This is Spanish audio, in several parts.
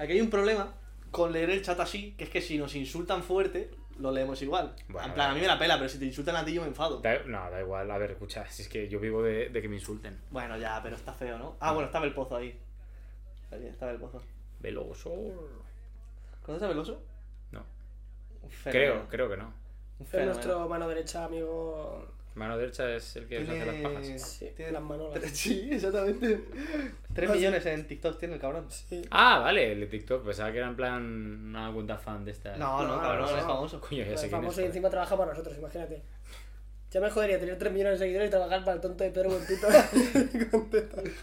Aquí hay un problema con leer el chat así, que es que si nos insultan fuerte, lo leemos igual. Bueno, en plan, a mí me la pela, pero si te insultan a ti yo me enfado. Da- no, da igual. A ver, escucha, si es que yo vivo de, de que me insulten. Bueno, ya, pero está feo, ¿no? Ah, bueno, estaba el pozo ahí. Está bien, estaba el pozo. Veloso. ¿Conoces a Veloso? No. Creo, creo que no. Un Es nuestro mano derecha, amigo. Mano derecha es el que os hace las pajas. Sí, tiene las manolas. Sí, exactamente. 3 Ah, sí. millones en TikTok tiene el cabrón. Sí. Ah, vale, el de TikTok. Pensaba que era en plan una cuenta fan de esta. No, no, No, cabrón, no, es famoso. Coño, ya Es sé es. famoso y joder. encima trabaja para nosotros, imagínate. Ya me jodería tener 3 millones de seguidores y trabajar para el tonto de Pedro Buenpito.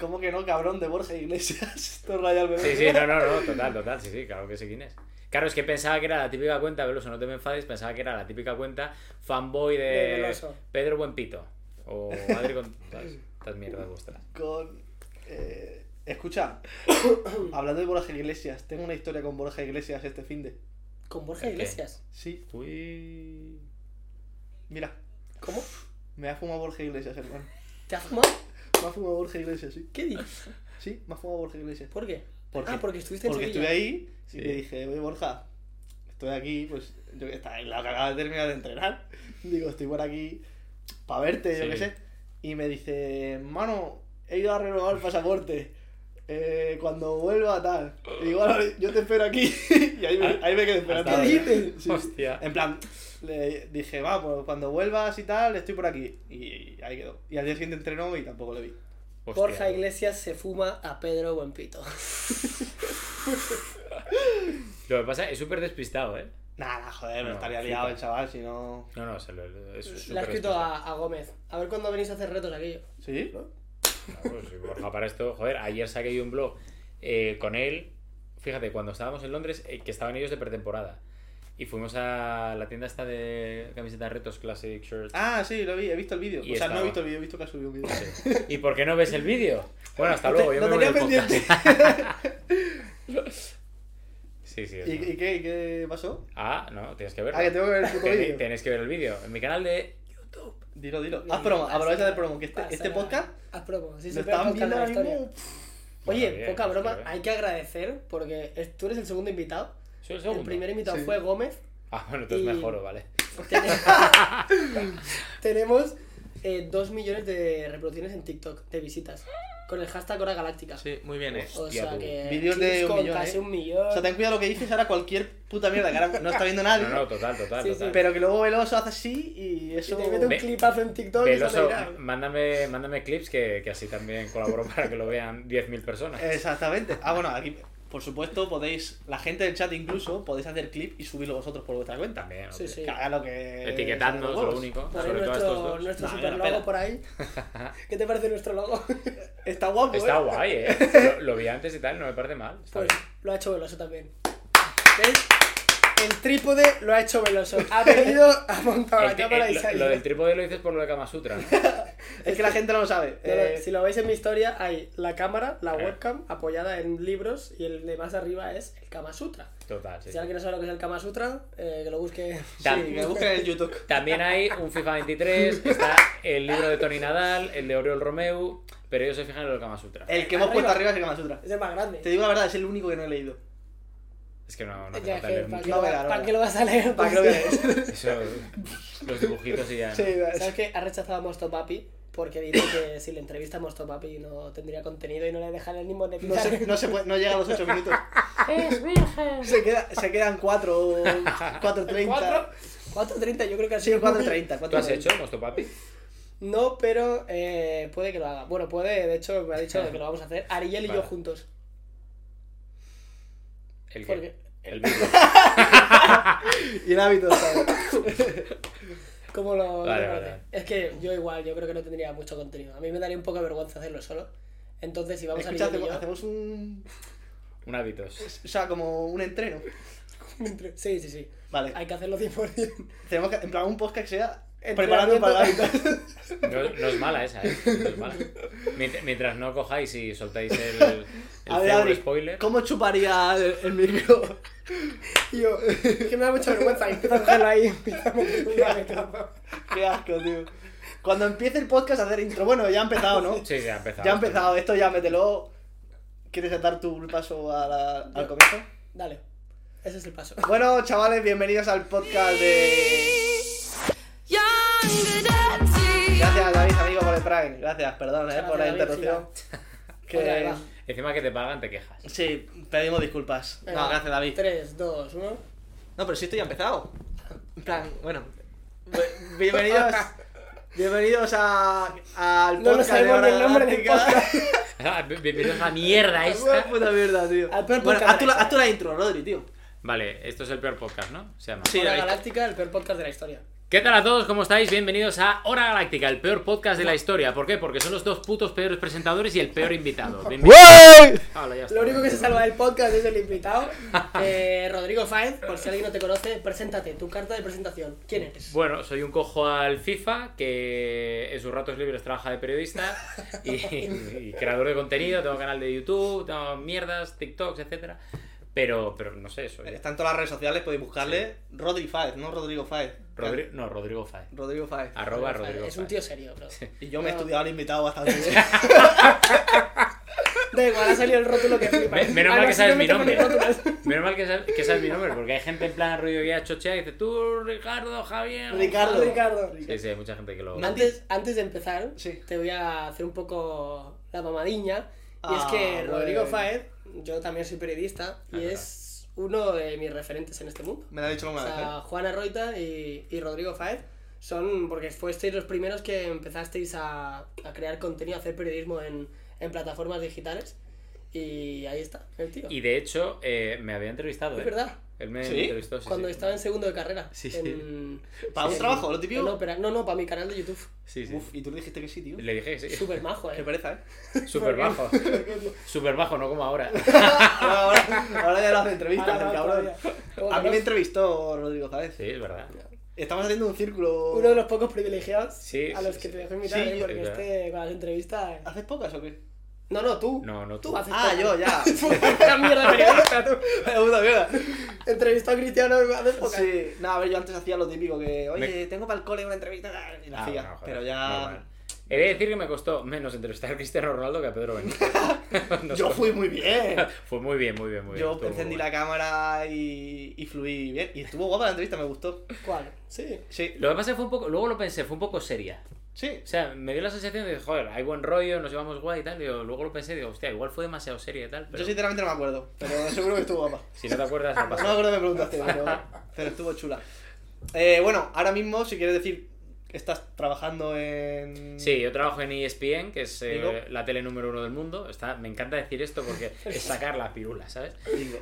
¿Cómo que no, cabrón? De Borja Iglesias. Esto raya al bebé. Sí, sí, no, no, no, total, total, sí, sí, claro que sé quién es. Claro, es que pensaba que era la típica cuenta, Veloso, no te me enfades, pensaba que era la típica cuenta fanboy de, De Veloso. Pedro Buenpito. O Madre con estas mierdas vuestras. Con. eh, escucha, hablando de Borja Iglesias, tengo una historia con Borja Iglesias este fin de. Con Borja. Iglesias. Sí, Uy. mira, ¿Cómo? me ha fumado Borja Iglesias, hermano. ¿Te has fumado? Me ha fumado Borja Iglesias, sí. ¿Qué dices? Sí, me ha fumado Borja Iglesias. ¿Por qué? Porque- ah, porque estuviste en Porque Sevilla. estuve ahí Sí. y le dije, oye Borja, estoy aquí, pues yo que estaba en la que acaba de terminar de entrenar. Digo, estoy por aquí para verte, yo Sí. qué sé. Y me dice, mano, he ido a renovar el pasaporte. eh, cuando vuelva tal. Y digo, "Vale, yo te espero aquí. y ahí me, ahí me quedé esperando. Hasta ¿Qué dices? Sí. Hostia. En plan, le dije, va, pues cuando vuelvas y tal, estoy por aquí. Y ahí quedó. Y al día siguiente entrenó y tampoco le vi. Hostia. Borja Iglesias se fuma a Pedro Buenpito. Lo que pasa es súper despistado, ¿eh? Nada, joder, No, me estaría flipa. liado el chaval, si no. No, no, se lo, es Le ha escrito a, a Gómez. A ver cuándo venís a hacer retos aquello. ¿Sí? Claro, pues, sí, Borja, para esto, joder, ayer saqué yo un blog eh, con él. Fíjate, cuando estábamos en Londres, eh, que estaban ellos de pretemporada. Y fuimos a la tienda esta de camisetas retos Classic Shirts. Ah, sí, lo vi, he visto el vídeo. Y O sea, no he visto el vídeo, he visto que ha subido un vídeo. ¿Y por qué no ves el vídeo? Bueno, hasta luego, te- yo lo me voy podcast. Sí, sí. ¿Y, y qué, y qué pasó? Ah, no, tienes que verlo. Ah, que tengo que ver el puto vídeo. Tienes que ver el vídeo. En mi canal de YouTube. Dilo, dilo. Haz promo, aprovecha de promo, que este, este podcast Haz promo. Sí, sí, estaban podcast viendo ahora mismo. Oye, Bueno, bien, poca pues, broma, hay que agradecer porque tú eres el segundo invitado. Soy el primer invitado Sí. fue Gómez. Ah, bueno, entonces Y- mejoro, vale. Ten- Tenemos eh, dos millones de reproducciones en TikTok, de visitas. Con el hashtag Hora Galáctica. Sí, muy bien, eh. O Hostia, sea tú. que. Vídeos de un millón, casi eh. un millón. O sea, ten cuidado lo que dices ahora cualquier puta mierda que ahora no está viendo nadie. No, no, total, total, Sí, sí, total. Pero que luego Veloso hace así y Y eso. te mete un Ve- clipazo en TikTok y Veloso, irá. mándame, mándame clips que, que así también colaboro para que lo vean 10.000 personas. Exactamente. Ah, bueno, aquí, por supuesto, podéis. La gente del chat incluso, podéis hacer clip y subirlo vosotros por vuestra cuenta. También, Sí, sí. Que haga lo que. Etiquetadnos, lo único. Por sobre todo a estos nuestro, dos. nuestro No, super logo por ahí. ¿Qué te parece nuestro logo? Está guapo, Está eh. guay, eh. Lo, lo vi antes y tal, no me parece mal. Está Pues bien. lo ha hecho Veloso también. ¿Ves? El trípode lo ha hecho Veloso. Ha venido, ha montado la cámara el- y se ha lo, ido. lo del trípode lo dices por lo de Kama Sutra, ¿no? Es que la gente no lo sabe. No, Eh, si lo veis en mi historia, hay la cámara, la Eh. webcam apoyada en libros y el de más arriba es el Kama Sutra. Total, sí. Si alguien no sabe lo que es el Kama Sutra, eh, que lo busque. Sí, que busquen en YouTube. También hay un FIFA 23, está el libro de Tony Nadal, el de Oriol Romeu, pero ellos se fijan en el Kama Sutra. El que hemos Arriba. puesto arriba es el Kama Sutra. Es el más grande. Te digo la verdad, es el único que no he leído. Es que no, no hace Ya, falta que, leer ¿para, qué No, lo, va- ¿para qué lo vas a leer? Para que lo veáis. Eso, los dibujitos y ya. Sí, ¿Sabes que ha rechazado a Mosto Papi? Porque dice que si le entrevista a Mosto Papi no tendría contenido y no le dejan el ni No, se, no, se puede, no llega a los 8 minutos. ¡Es virgen! Se, queda, se quedan 4, 4.30. 4, 4.30 yo creo que ha Sí, sido 4.30. ¿Tú has 4.30. hecho, Mosto Papi? No, pero eh, puede que lo haga. Bueno, puede, de hecho me ha dicho que lo vamos a hacer. Ariel y yo Vale. juntos. El ¿Por que. El vídeo. Y el hábito, ¿sabes? ¿Cómo lo, Vale. Es que yo igual, yo creo que no tendría mucho contenido. A mí me daría un poco de vergüenza hacerlo solo. Entonces, si vamos Escucha, a hacemos, yo... hacemos un. Un hábitos. O sea, como un entreno. Sí, sí, sí. Vale. Hay que hacerlo 100%. Tenemos que, en plan, un podcast que sea preparando para el hábito. No, no es mala esa, ¿eh? No es mala. Mient- Mientras no cojáis y soltáis el, el A ver, cebo Adri, spoiler. ¿cómo chuparía el, el micro? Y yo, que me da mucha vergüenza. Y empiezo a ahí. Empiezo a meter. Qué asco, tío. Cuando empiece el podcast a hacer intro, bueno, ya ha empezado, ¿no? Sí, ya ha empezado. Ya ha empezado, esto ya mételo. ¿Quieres dar tu paso a la- al comienzo? Dale. Ese es el paso. Bueno, chavales, bienvenidos al podcast de. Gracias, David, amigo, por el Prime. Gracias, perdón, eh, por la interrupción. Que... Encima que te pagan, te quejas. Sí, pedimos disculpas. Venga, No, gracias, David. 3, 2, 1. No, pero sí estoy ya empezado. En plan, bueno. bi- Bienvenidos. Bienvenidos a, al No nos podcast de sabemos el nombre del podcast. Ah, Bienvenidos a la mierda esta. puta mierda, tío. Al peor Bueno, podcast haz tú, la, la haz tú la intro, Rodri, tío. Vale, esto es el peor podcast, ¿no? Se llama. Sí, Hora David. Galáctica, el peor podcast de la historia. ¿Qué tal a todos? ¿Cómo estáis? Bienvenidos a Hora Galáctica, el peor podcast de la historia. ¿Por qué? Porque son los dos putos peores presentadores y el peor invitado. Ya está. Lo único que se salva del podcast es el invitado. Eh, Rodrigo Faez, por si alguien no te conoce, preséntate, tu carta de presentación. ¿Quién eres? Bueno, soy un cojo al FIFA que en sus ratos libres trabaja de periodista y, y creador de contenido. Tengo canal de YouTube, tengo mierdas, TikToks, etcétera. Pero, pero no sé, soy. Está en todas las redes sociales, podéis buscarle. Rodri Faez, no Rodrigo Faez. Rodri- no, Rodrigo Faez. Rodrigo Faez. Arroba Faez, Rodrigo Es un tío serio, bro. Y yo me he No. estudiado al invitado bastante bien. Da igual, ha salido el rótulo que flipa. Me- menos Ah, mal que sí sabes mi nombre. Menos mal que sabes, que sabes mi nombre, porque hay gente en plan rollo ya chochea y dice tú, Ricardo, Javier. Ricardo. Ricardo. Sí, sí, hay mucha gente que lo. Antes, antes de empezar, Sí. te voy a hacer un poco la mamadiña. Y es Ah, que Rodrigo bueno. Yo también soy periodista, y verdad. es uno de mis referentes en este mundo. Me lo ha dicho O alguna vez, sea, ¿eh? Juana Roita y, y Rodrigo Faez son, porque fuisteis los primeros que empezasteis a, a crear contenido, a hacer periodismo en, en plataformas digitales. Y ahí está, el tío. Y de hecho, eh, me había entrevistado, Es ¿eh? verdad. Él me ¿Sí? entrevistó, sí, Cuando sí. estaba en segundo de carrera. Sí, sí. en- ¿Para un trabajo, lo típico? No, no, para mi canal de YouTube. Sí, sí. Uf, y tú le dijiste que sí, tío. Le dije que sí. Súper majo, Qué eh. pereza, ¿eh? Súper bajo. Súper bajo, no como ahora. ahora, ahora ya no hace entrevistas, el cabrón. A mí me entrevistó Rodrigo Faez. Sí, es verdad. Estamos haciendo un círculo. Uno de los pocos privilegiados Sí, a los sí. que te dejo invitar, Sí, eh, porque este con las entrevistas. ¿Haces pocas o qué? No, no, tú. No, no tú. Tú haces Ah, yo, ya. Una mierda de periodista, tú. Vaya puta mierda. Entrevistó a Cristiano hace. Sí, no, a ver, yo antes hacía lo típico que, oye, Me- tengo para el cole una entrevista y la Ah, hacía. bueno, joder, pero ya. normal. He de decir que me costó menos entrevistar a Cristiano Ronaldo que a Pedro Benítez. Yo fui muy bien. Fue muy bien, muy bien, muy bien. Yo Estuvo encendí la cámara y, y fluí bien. Y estuvo guapa la entrevista, me gustó. ¿Cuál? Sí. Sí, Lo que pasa es que fue un poco, luego lo pensé, fue un poco seria. Sí. O sea, me dio la sensación de, joder, hay buen rollo, nos llevamos guay y tal. Y yo, luego lo pensé y digo, hostia, igual fue demasiado seria y tal. Pero Yo sinceramente no me acuerdo, pero seguro que estuvo guapa. si no te acuerdas, no No me pasa. acuerdo que me preguntaste, pero, pero estuvo chula. Eh, bueno, ahora mismo, si quieres decir, estás trabajando en. Sí, yo trabajo en ESPN, que es eh, la tele número uno del mundo. Está, me encanta decir esto porque es sacar la pirula, ¿sabes?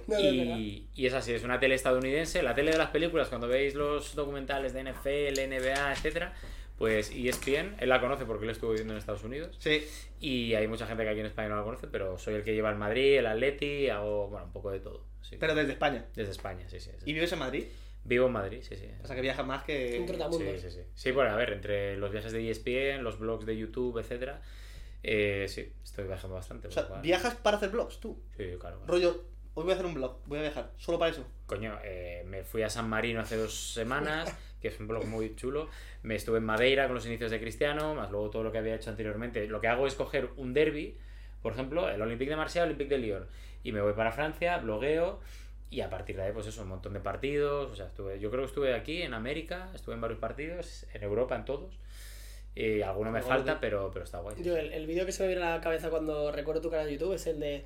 No. Y, y es así, es una tele estadounidense, la tele de las películas, cuando veis los documentales de NFL, NBA, etcétera, pues ESPN, él la conoce porque él estuvo viviendo en Estados Unidos. Sí, Y hay mucha gente que aquí en España no la conoce, pero soy el que lleva el Madrid, el Atleti, hago, bueno, un poco de todo. sí. pero desde España. Desde España, sí, sí. sí. ¿Y vives en Madrid? Vivo en Madrid, sí, sí. O sea que viajas más que. Un. Sí, sí, sí. Sí, bueno, a ver, entre los viajes de ESPN, los blogs de YouTube, etcétera, eh, sí, estoy viajando bastante. O sea, lo cual- ¿viajas para hacer vlogs tú? Sí, claro. claro. Rollo, hoy voy a hacer un vlog, voy a viajar, solo para eso. Coño, eh, me fui a San Marino hace dos semanas, que es un blog muy chulo. Me estuve en Madeira con los inicios de Cristiano, más luego todo lo que había hecho anteriormente. Lo que hago es coger un derby, por ejemplo, el Olympique de Marsella, el Olympique de Lyon, y me voy para Francia, blogueo, y a partir de ahí, pues eso, un montón de partidos. O sea, estuve, yo creo que estuve aquí en América, estuve en varios partidos, en Europa, en todos. Y alguno me falta, pero, pero está guay. Yo, el, el vídeo que se me viene a la cabeza cuando recuerdo tu canal de YouTube es el de.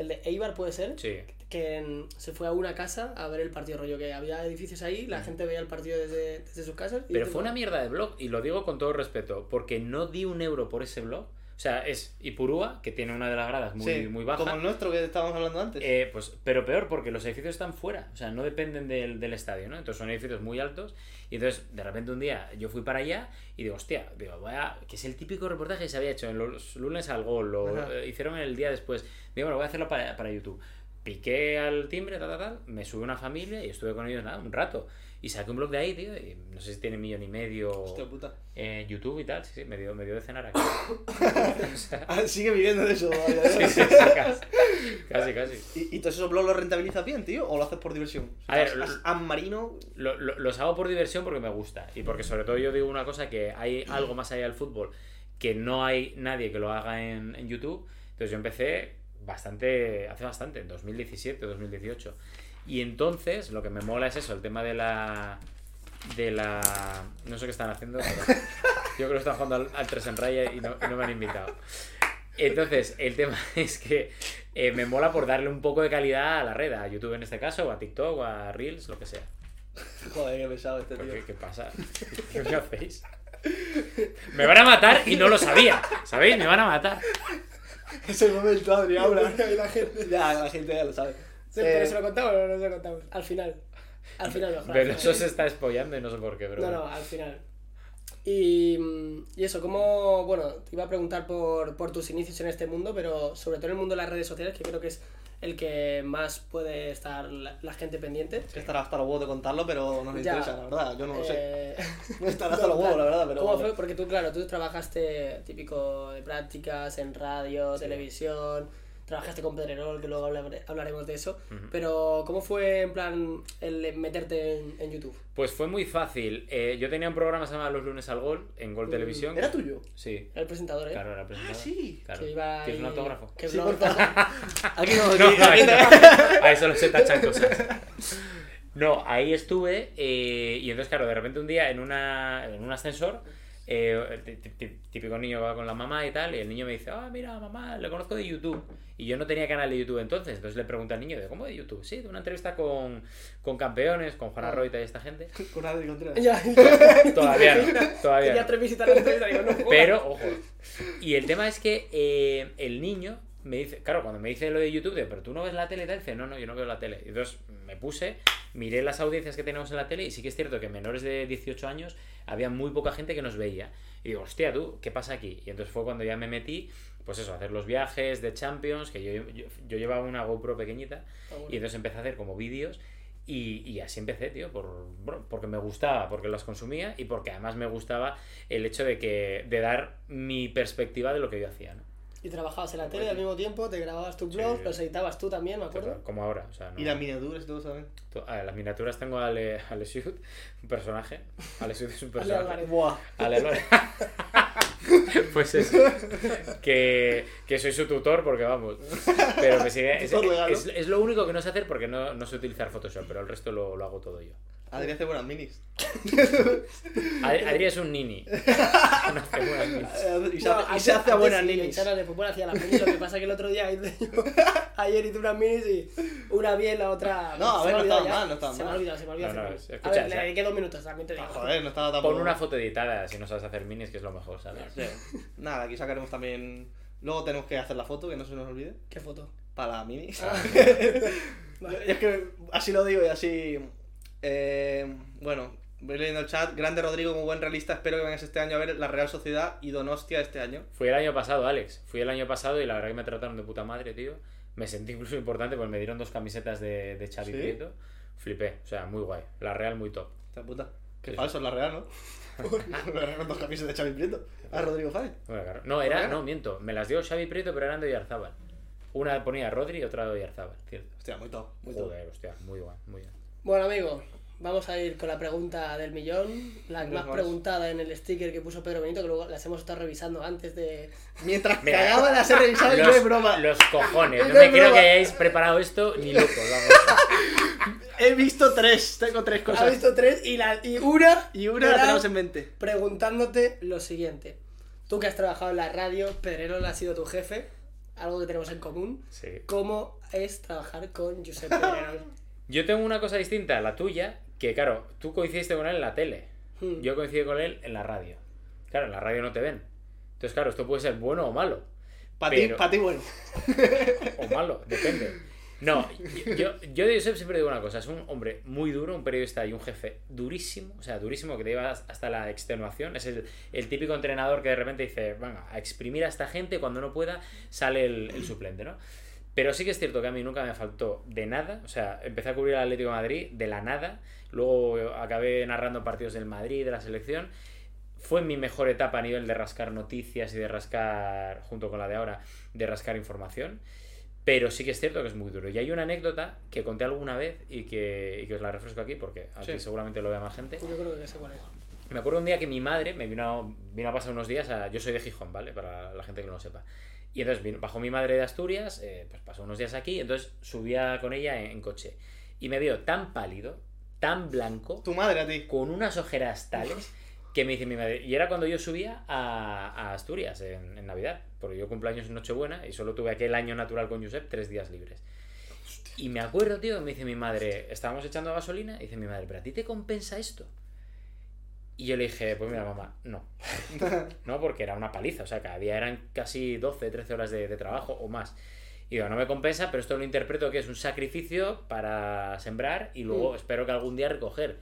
El de Eibar, ¿puede ser? Sí, Que se fue a una casa a ver el partido, rollo que había edificios ahí, la gente veía el partido desde, desde sus casas. y Pero fue una "Bueno, mierda de blog, y lo digo con todo respeto, porque no di un euro por ese blog. O sea, es Ipurúa, que tiene una de las gradas muy, sí, muy baja. Como el nuestro que estábamos hablando antes. Eh, pues, pero peor, porque los edificios están fuera, o sea, no dependen del, del estadio, ¿no? Entonces son edificios muy altos. Y entonces, de repente, un día yo fui para allá y digo, hostia, digo, voy a- que es el típico reportaje que se había hecho en los lunes al gol, lo eh, hicieron el día después. Digo, bueno, voy a hacerlo para, para YouTube. Piqué al timbre, tal, tal, tal, me subí una familia y estuve con ellos nada, un rato. Y saqué un blog de ahí, tío, y no sé si tiene millón y medio Hostia puta. en YouTube y tal, sí, sí, me dio, me dio de cenar aquí. O sea, Ah, Sigue viviendo de eso. vaya, sí, sí, sí, casi, casi, casi. ¿Y, y todos esos blogs los rentabilizas bien, tío? ¿O lo haces por diversión? A ver, Has- lo- has- has marino. Lo- lo- los hago por diversión porque me gusta y porque sobre todo yo digo una cosa que hay algo más allá del fútbol que no hay nadie que lo haga en, en YouTube. Entonces yo empecé bastante, hace bastante, en 2017, 2018. Y entonces lo que me mola es eso, el tema de la... De la... No sé qué están haciendo, pero yo creo que están jugando al, al 3 en raya y no, y no me han invitado. Entonces, el tema es que eh, me mola por darle un poco de calidad a la red, a YouTube en este caso, o a TikTok, o a Reels, lo que sea. Joder, qué pesado este ¿Por tío. ¿Qué, qué pasa? ¿Qué me hacéis? Me van a matar y no lo sabía, ¿sabéis? Me van a matar. Es el momento, Adri, habla. La gente- Ya, la gente ya lo sabe. Sí, Eh, ¿Pero se lo contamos o no se lo contamos? Al final. Al final mejor. Pero eso se está espollando y no sé por qué, pero No, no, al final. Y, mm, y eso, como, bueno, te iba a preguntar por, por tus inicios en este mundo, pero sobre todo en el mundo de las redes sociales, que creo que es el que más puede estar la, la gente pendiente. que estará hasta los huevos de contarlo, pero no nos Ya. interesa, la verdad. Yo no lo sé. Eh, No estará hasta los huevos, la verdad, pero. ¿Cómo fue? Porque tú, claro, tú trabajaste típico de prácticas en radio, televisión, trabajaste con Pedrerol, que luego hablar- hablaremos de eso. Pero, ¿cómo fue en plan el meterte en, en YouTube? Pues fue muy fácil. Eh, yo tenía un programa que se llamaba Los lunes al gol, en Gol Televisión. Mm, ¿Era tuyo? Sí. Era el presentador, ¿eh? Claro, era presentador. Ah, sí. Claro. Que iba ¿Quieres un autógrafo? que Sí, favor. Aquí no, No, aquí- ahí aquí no. Ahí solo se tachan cosas. No, ahí estuve eh, y entonces, claro, de repente un día en, una, en un ascensor, eh, tí- tí- tí- típico niño que va con la mamá y tal, y el niño me dice, ah, mira, mamá, le conozco de YouTube. Y yo no tenía canal de YouTube entonces, entonces le pregunté al niño, ¿de cómo de YouTube? Sí, de una entrevista con, con campeones, con Juana Roita y esta gente. Con Adri Contreras. Ya, Todavía no, todavía no. tres visitas en la entrevista, digo, no. Pero, ojo. Y el tema es que eh, el niño me dice, claro, cuando me dice lo de YouTube, digo, pero tú no ves la tele y dice, no, no, yo no veo la tele. Y entonces me puse, miré las audiencias que tenemos en la tele y sí que es cierto que menores de 18 años había muy poca gente que nos veía. Y digo, hostia, tú, ¿qué pasa aquí? Y entonces fue cuando ya me metí, pues eso, a hacer los viajes de Champions, que yo, yo, yo llevaba una GoPro pequeñita bueno. y entonces empecé a hacer como vídeos y, y así empecé, tío, por, porque me gustaba, porque las consumía y porque además me gustaba el hecho de que de dar mi perspectiva de lo que yo hacía, ¿no? Y trabajabas en la tele al mismo tiempo, te grababas tu blog, Sí. los editabas tú también, me acuerdo. Como ahora, o sea, no- Y las miniaturas y todo, ¿saben? to- a las miniaturas tengo a Ale, Ale Sud, un personaje. Ale Sud es un Ale personaje. Buah. Ale Álvarez. pues eso. Que, que soy su tutor porque vamos. Pero me sigue. Es, es- es lo único que no sé hacer porque no, no sé utilizar Photoshop, pero el resto lo, lo hago todo yo. Adri hace buenas minis. Adri, Adri es un nini. No hace buenas minis. Y se hace, y se hace a buenas en charlas de fútbol hacía las minis, lo que pasa que el otro día hice yo, ayer hice unas minis y una bien, la otra... No, a se ver, no ya. mal, no estaban Se me ha mal. olvidado, se me ha olvidado. No, no, hacer escucha, minis. a ver, o sea- le dediqué dos minutos, también te digo. Ah, Joder, no estaba tampoco... Pon una foto editada si no sabes hacer minis, que es lo mejor, ¿sabes? Sí. Nada, aquí sacaremos también... Luego tenemos que hacer la foto, que no se nos olvide. ¿Qué foto? Para la mini. Ah. Y es que así lo digo y así... eh, bueno, voy leyendo el chat. Grande Rodrigo, como buen realista, espero que vengas este año a ver la Real Sociedad y Donostia este año. Fui el año pasado, Alex. Fui el año pasado y la verdad que me trataron de puta madre, tío. Me sentí incluso importante porque me dieron dos camisetas de, de Xavi ¿Sí? Prieto. Flipé, o sea, muy guay. La Real muy top. Esta puta. Qué Sí, falso es la Real, ¿no? Con dos camisas de Xavi Prieto. Ah, Rodrigo Fáez. Bueno, claro. No, era, no, miento. Me las dio Xavi Prieto, pero eran de Oyarzábal. Una ponía Rodri y otra de Oyarzábal, cierto. Hostia, muy top. Muy top. Hostia, muy guay, muy bien. Bueno, amigo, vamos a ir con la pregunta del millón, la más vamos. preguntada en el sticker que puso Pedro Benito, que luego las hemos estado revisando antes de... Mientras Mira, cagaba las he revisado y no es broma. los cojones. No me quiero broma. que hayáis preparado esto ni locos, vamos. He visto tres, tengo tres cosas. visto tres y, la, y una... Y una la tenemos en mente. Preguntándote lo siguiente. Tú que has trabajado en la radio, Pedrerol ha sido tu jefe, algo que tenemos en común. Sí. ¿Cómo es trabajar con Josep Pedrerol? Yo tengo una cosa distinta a la tuya, que claro, tú coincidiste con él en la tele. Hmm. Yo coincidí con él en la radio. Claro, en la radio no te ven. Entonces, claro, esto puede ser bueno o malo. Para ti, Pero- pa' ti, bueno. O malo, depende. No, yo, yo de Josep siempre digo una cosa, es un hombre muy duro, un periodista y un jefe durísimo, o sea, durísimo, que te lleva hasta la extenuación. Es el, el típico entrenador que de repente dice, venga, a exprimir a esta gente, cuando no pueda, sale el, el suplente, ¿no? Pero sí que es cierto que a mí nunca me faltó de nada, o sea, empecé a cubrir el Atlético de Madrid de la nada, luego acabé narrando partidos del Madrid, de la selección. Fue mi mejor etapa a nivel de rascar noticias y de rascar, junto con la de ahora, de rascar información. Pero sí que es cierto que es muy duro. Y hay una anécdota que conté alguna vez y que, y que os la refresco aquí porque aquí Sí. seguramente lo vea más gente. Yo creo que sé cuál es. Me acuerdo un día que mi madre me vino, vino a pasar unos días a... Yo soy de Gijón, ¿vale? Para la gente que no lo sepa. Y entonces vino- bajó mi madre de Asturias, eh, pues pasó unos días aquí, entonces subía con ella en, en coche. Y me vio tan pálido, tan blanco, Tu madre a ti. con unas ojeras tales que me dice mi madre. Y era cuando yo subía a, a Asturias en, en Navidad, porque yo cumpleaños en Nochebuena y solo tuve aquel año natural con Josep tres días libres. Y me acuerdo, tío, me dice mi madre, estábamos echando gasolina, y dice mi madre, ¿pero a ti te compensa esto? Y yo le dije, pues mira, mamá, no. No, porque era una paliza, o sea, cada día eran casi 12, 13 horas de, de trabajo o más. Y digo, no me compensa, pero esto lo interpreto que es un sacrificio para sembrar y luego Mm. espero que algún día recoger.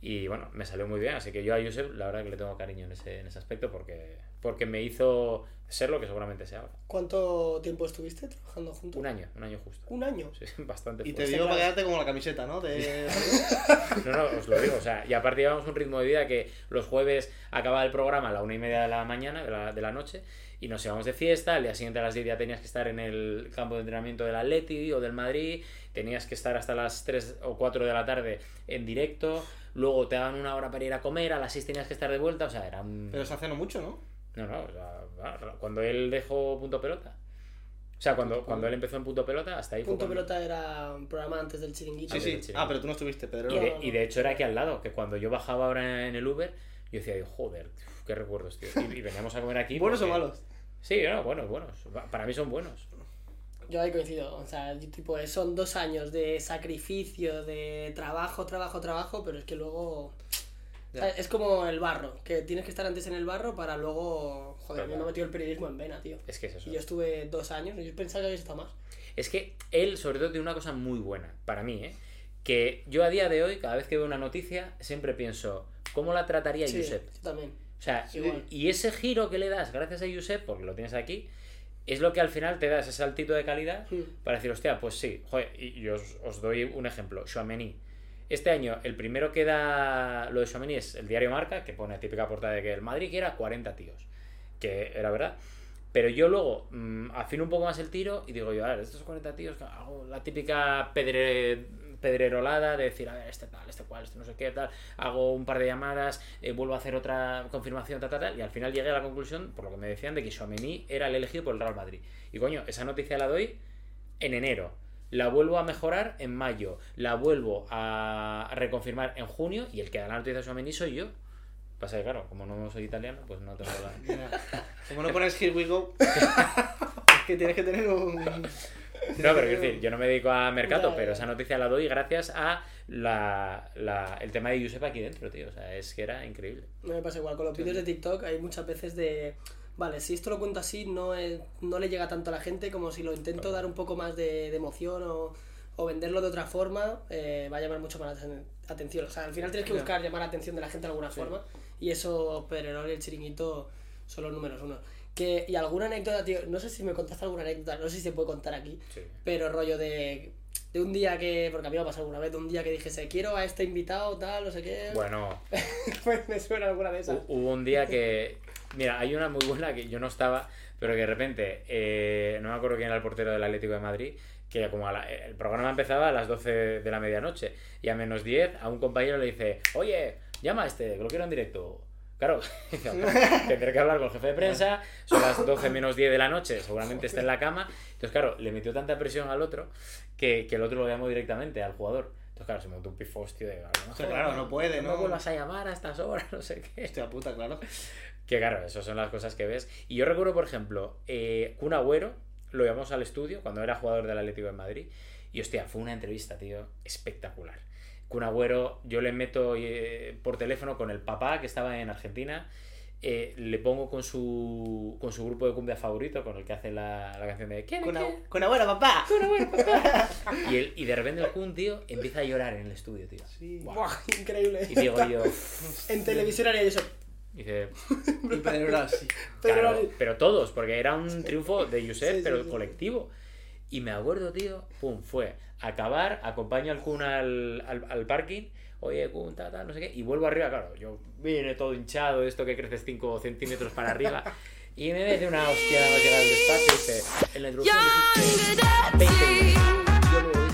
Y bueno, me salió muy bien, así que yo a Josep la verdad que le tengo cariño en ese, en ese aspecto porque, porque me hizo ser lo que seguramente sea ahora. ¿Cuánto tiempo estuviste trabajando juntos? Un año, un año justo. Un año. Sí, bastante Y te fuerte. dio para claro. quedarte como la camiseta, ¿no? De... No, no, os lo digo, o sea, y aparte llevamos un ritmo de vida que los jueves acababa el programa a la una y media de la mañana, de la, de la noche, y nos íbamos de fiesta, al día siguiente a las 10 ya tenías que estar en el campo de entrenamiento del Atleti o del Madrid, tenías que estar hasta las 3 o 4 de la tarde en directo, luego te daban una hora para ir a comer, a las 6 tenías que estar de vuelta, o sea, era un... Pero se hace no mucho, ¿no? No, no, o sea, va, cuando él dejó punto pelota. O sea, cuando, cuando él empezó en punto pelota, hasta ahí fue Punto cuando- Pelota era un programa antes del chiringuito. Sí, sí. chiringuito. Ah, pero tú no estuviste, Pedro. Y de, no, y de hecho era aquí al lado, que cuando yo bajaba ahora en el Uber, yo decía, joder, qué recuerdos, tío. Y, y veníamos a comer aquí. ¿Buenos o malos? Sí, no, buenos, buenos. Para mí son buenos. Yo ahí coincido. O sea, yo, tipo, son dos años de sacrificio, de trabajo, trabajo, trabajo, pero es que luego. Sea, Es como el barro, que tienes que estar antes en el barro para luego. Joder, a mí me ha metido el periodismo en vena, tío. Es que es eso. Y yo estuve dos años y yo pensaba que había estado más. Es que él, sobre todo, tiene una cosa muy buena, para mí, ¿eh? Que yo a día de hoy, cada vez que veo una noticia, siempre pienso, ¿cómo la trataría Sí, Josep? yo también. O sea, Igual. y ese giro que le das gracias a Josep, porque lo tienes aquí, es lo que al final te da ese saltito de calidad Mm. para decir, hostia, pues sí, joder, y, y os, os doy un ejemplo, Chouameni. Este año, el primero que da lo de Chouameni es el diario Marca, que pone típica portada de que el Madrid quiera 40 tíos, que era verdad. Pero yo luego mm, afino un poco más el tiro y digo yo, a ver, estos 40 tíos, hago la típica pedre, pedrerolada de decir, a ver, este tal, este cual, este no sé qué, tal, hago un par de llamadas, eh, vuelvo a hacer otra confirmación, tal, tal, tal, y al final llegué a la conclusión, por lo que me decían, de que Chouameni era el elegido por el Real Madrid. Y coño, esa noticia la doy en enero. La vuelvo a mejorar en mayo. La vuelvo a reconfirmar en junio. Y el que da la noticia de Chouameni soy yo. Pasa que, claro, como no soy italiano, pues no tengo la... Como no pones Here We Go, es que tienes que tener un... No, pero quiero decir, yo no me dedico a mercado, pero esa noticia la doy gracias a la, la- el tema de Josep aquí dentro, tío. O sea, es que era increíble. No me pasa igual. Con los vídeos de TikTok hay muchas veces de. Vale, si esto lo cuento así, no, es- no le llega tanto a la gente como si lo intento dar un poco más de, de emoción o, o venderlo de otra forma, eh, va a llamar mucho más atención. O sea, al final tienes que buscar llamar la atención de la gente de alguna forma y eso, Pedrerol y el chiringuito son los números uno. Que, y alguna anécdota, tío, no sé si me contaste alguna anécdota, no sé si se puede contar aquí, Sí. pero rollo de, de un día que, porque a mí me ha pasado alguna vez, de un día que dijese, quiero a este invitado, tal, no sé qué. Bueno, Pues me suena alguna de esas. hu- hubo un día que. Mira, hay una muy buena que yo no estaba, pero que de repente, eh, no me acuerdo quién era el portero del Atlético de Madrid, que como la- el programa empezaba a las 12 de la medianoche y a menos 10 a un compañero le dice, oye, llama a este, lo quiero en directo. Claro, tendré que hablar con el jefe de prensa, son las 12 menos 10 de la noche, seguramente está en la cama. Entonces, claro, le metió tanta presión al otro que, que el otro lo llamó directamente al jugador. Entonces, claro, se montó un pifostio de... O sea, claro, no puede, no ¿no? vuelvas a llamar a estas horas, no sé qué. Hostia puta, claro. Que claro, esas son las cosas que ves. Y yo recuerdo, por ejemplo, eh, Kun Agüero, lo llevamos al estudio cuando era jugador del Atlético de Madrid. Y hostia, fue una entrevista, tío, espectacular. Kun Agüero, yo le meto eh, por teléfono con el papá que estaba en Argentina. eh, le pongo con su, con su grupo de cumbia favorito, con el que hace la, la canción de ¿Quién es Con, quién? abu- con abuela, papá. Y, él- y de repente el Kun, tío, empieza a llorar en el estudio, tío. Sí. Buah, increíble. Y digo yo, En televisión haría eso. Dice, Y Pedro sí. Pero Claro, pero todos, porque era un triunfo de Josep, Sí, sí, pero sí. colectivo. Y me acuerdo, tío, pum, fue acabar, acompaño al Kun al, al, al parking, oye, Kun, ta, ta, no sé qué, y vuelvo arriba, claro, yo vine todo hinchado, esto que creces 5 centímetros para arriba, y me mete una hostia más llegar al despacho y dice, en la introducción dijiste 20 minutos,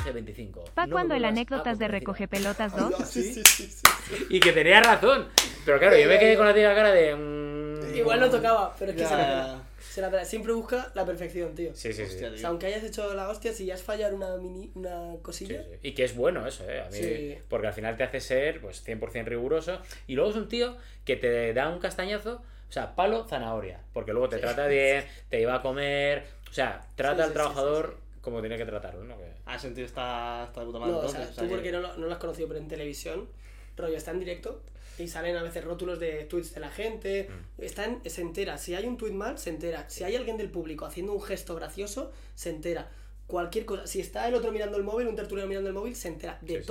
dije 25. Pa' no cuando el anécdotas de Recoge encima". Pelotas 2. ¿Sí? sí, sí, sí. Y que tenía razón, pero claro, yo me quedé con la tía cara de... mm, mismo. Igual no tocaba, pero es que Ya. se la pela. Se la pela. Siempre busca la perfección, tío. Sí, sí, O sea, aunque hayas hecho la hostia, si has fallado una mini, una cosilla. sí. Y que es bueno eso, ¿eh? A mí, Sí. Porque al final te hace ser pues 100% riguroso. Y luego es un tío que te da un castañazo, o sea, palo, zanahoria. Porque luego te trata bien, te lleva a comer. O sea, trata Sí, al sí, trabajador como tiene que tratarlo, ¿no? Que- Ah, ese tío está, está de puta madre. No, o entonces, sea, o sea tú que- porque no lo, no lo has conocido, pero en televisión, rollo, está en directo y salen a veces rótulos de tweets de la gente. Mm. Están, se entera. Si hay un tweet mal, se entera. Si hay alguien del público haciendo un gesto gracioso, se entera. Cualquier cosa. Si está el otro mirando el móvil, un tertuliano mirando el móvil, se entera de Sí, sí.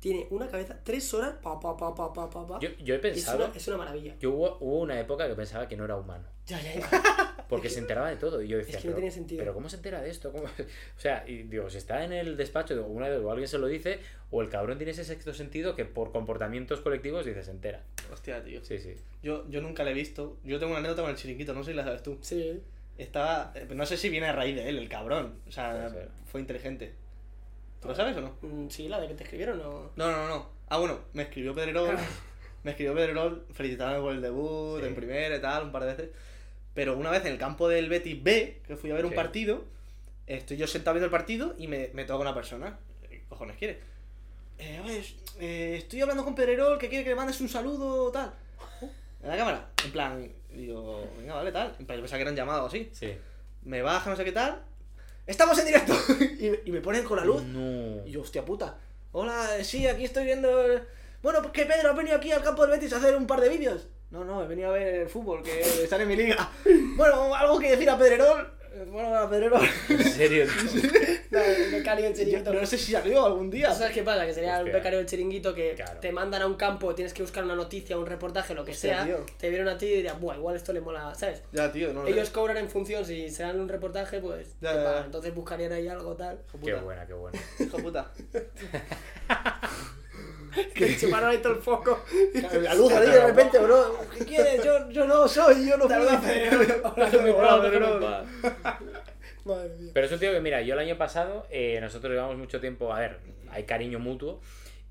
Tiene una cabeza, tres horas, pa, pa, pa, pa, pa, pa, pa. Yo, yo he es, pensado una, es una maravilla. que hubo, hubo una época que pensaba que no era humano. Ya, ya, ya. Porque se enteraba de todo. Y yo decía, Es que no pero, tiene sentido. pero ¿cómo se entera de esto? ¿Cómo-?" O sea, y digo, si está en el despacho, digo, una de o alguien se lo dice, o el cabrón tiene ese sexto sentido que por comportamientos colectivos dice, se entera. Hostia, tío. Sí, sí. Yo, yo nunca le he visto. Yo tengo una anécdota con el chiringuito, no sé si la sabes tú. Sí. Estaba. eh, No sé si viene a raíz de él, el cabrón. O sea, fue inteligente. ¿Tú lo sabes o no? Mm, Sí, la de que te escribieron, ¿no? No, no, no. Ah, bueno, me escribió Pedrerol. me escribió Pedrerol felicitándome por el debut Sí. en primera y tal, un par de veces. Pero una vez en el campo del Betis B, que fui a ver un Sí. partido, estoy yo sentado viendo el partido y me, me toca una persona. ¿Qué cojones quiere? Eh, oye, eh, estoy hablando con Pedrerol que quiere que le mandes un saludo, tal. En la cámara. En plan, digo, venga, vale, tal. En plan, yo pensaba que eran llamados así. Sí. Me baja, no sé qué tal. ¡Estamos en directo! y, y me ponen con la luz. No. Y yo, hostia puta. Hola, eh, sí, aquí estoy viendo. el- Bueno, pues que Pedro, has venido aquí al campo del Betis a hacer un par de vídeos. No, no, he venido a ver el fútbol, que están en mi liga. Bueno, algo que decir a Pedrerol. Bueno, a Pedrerol. ¿En serio? tío? No, el becario del Yo chiringuito. no sé si salió algún día. ¿Sabes qué pasa? Que sería el Hostia. becario del chiringuito que Claro. te mandan a un campo, tienes que buscar una noticia, un reportaje, lo que Hostia, sea. tío. Te vieron a ti y dirían, buah, igual esto le mola, ¿sabes? Ya, tío, no lo Ellos sé. cobran en función, si se dan un reportaje, pues Ya, te ya. Entonces buscarían ahí algo tal. Qué buena, qué buena. Hijo puta. Que chuparon ahí todo el foco. La luz ahí de repente, bro. ¿Qué quieres? Yo, yo no soy, yo no Pedrerol. Madre mía. Pero es un tío que, mira, yo el año pasado, eh, nosotros llevamos mucho tiempo, a ver, hay cariño mutuo,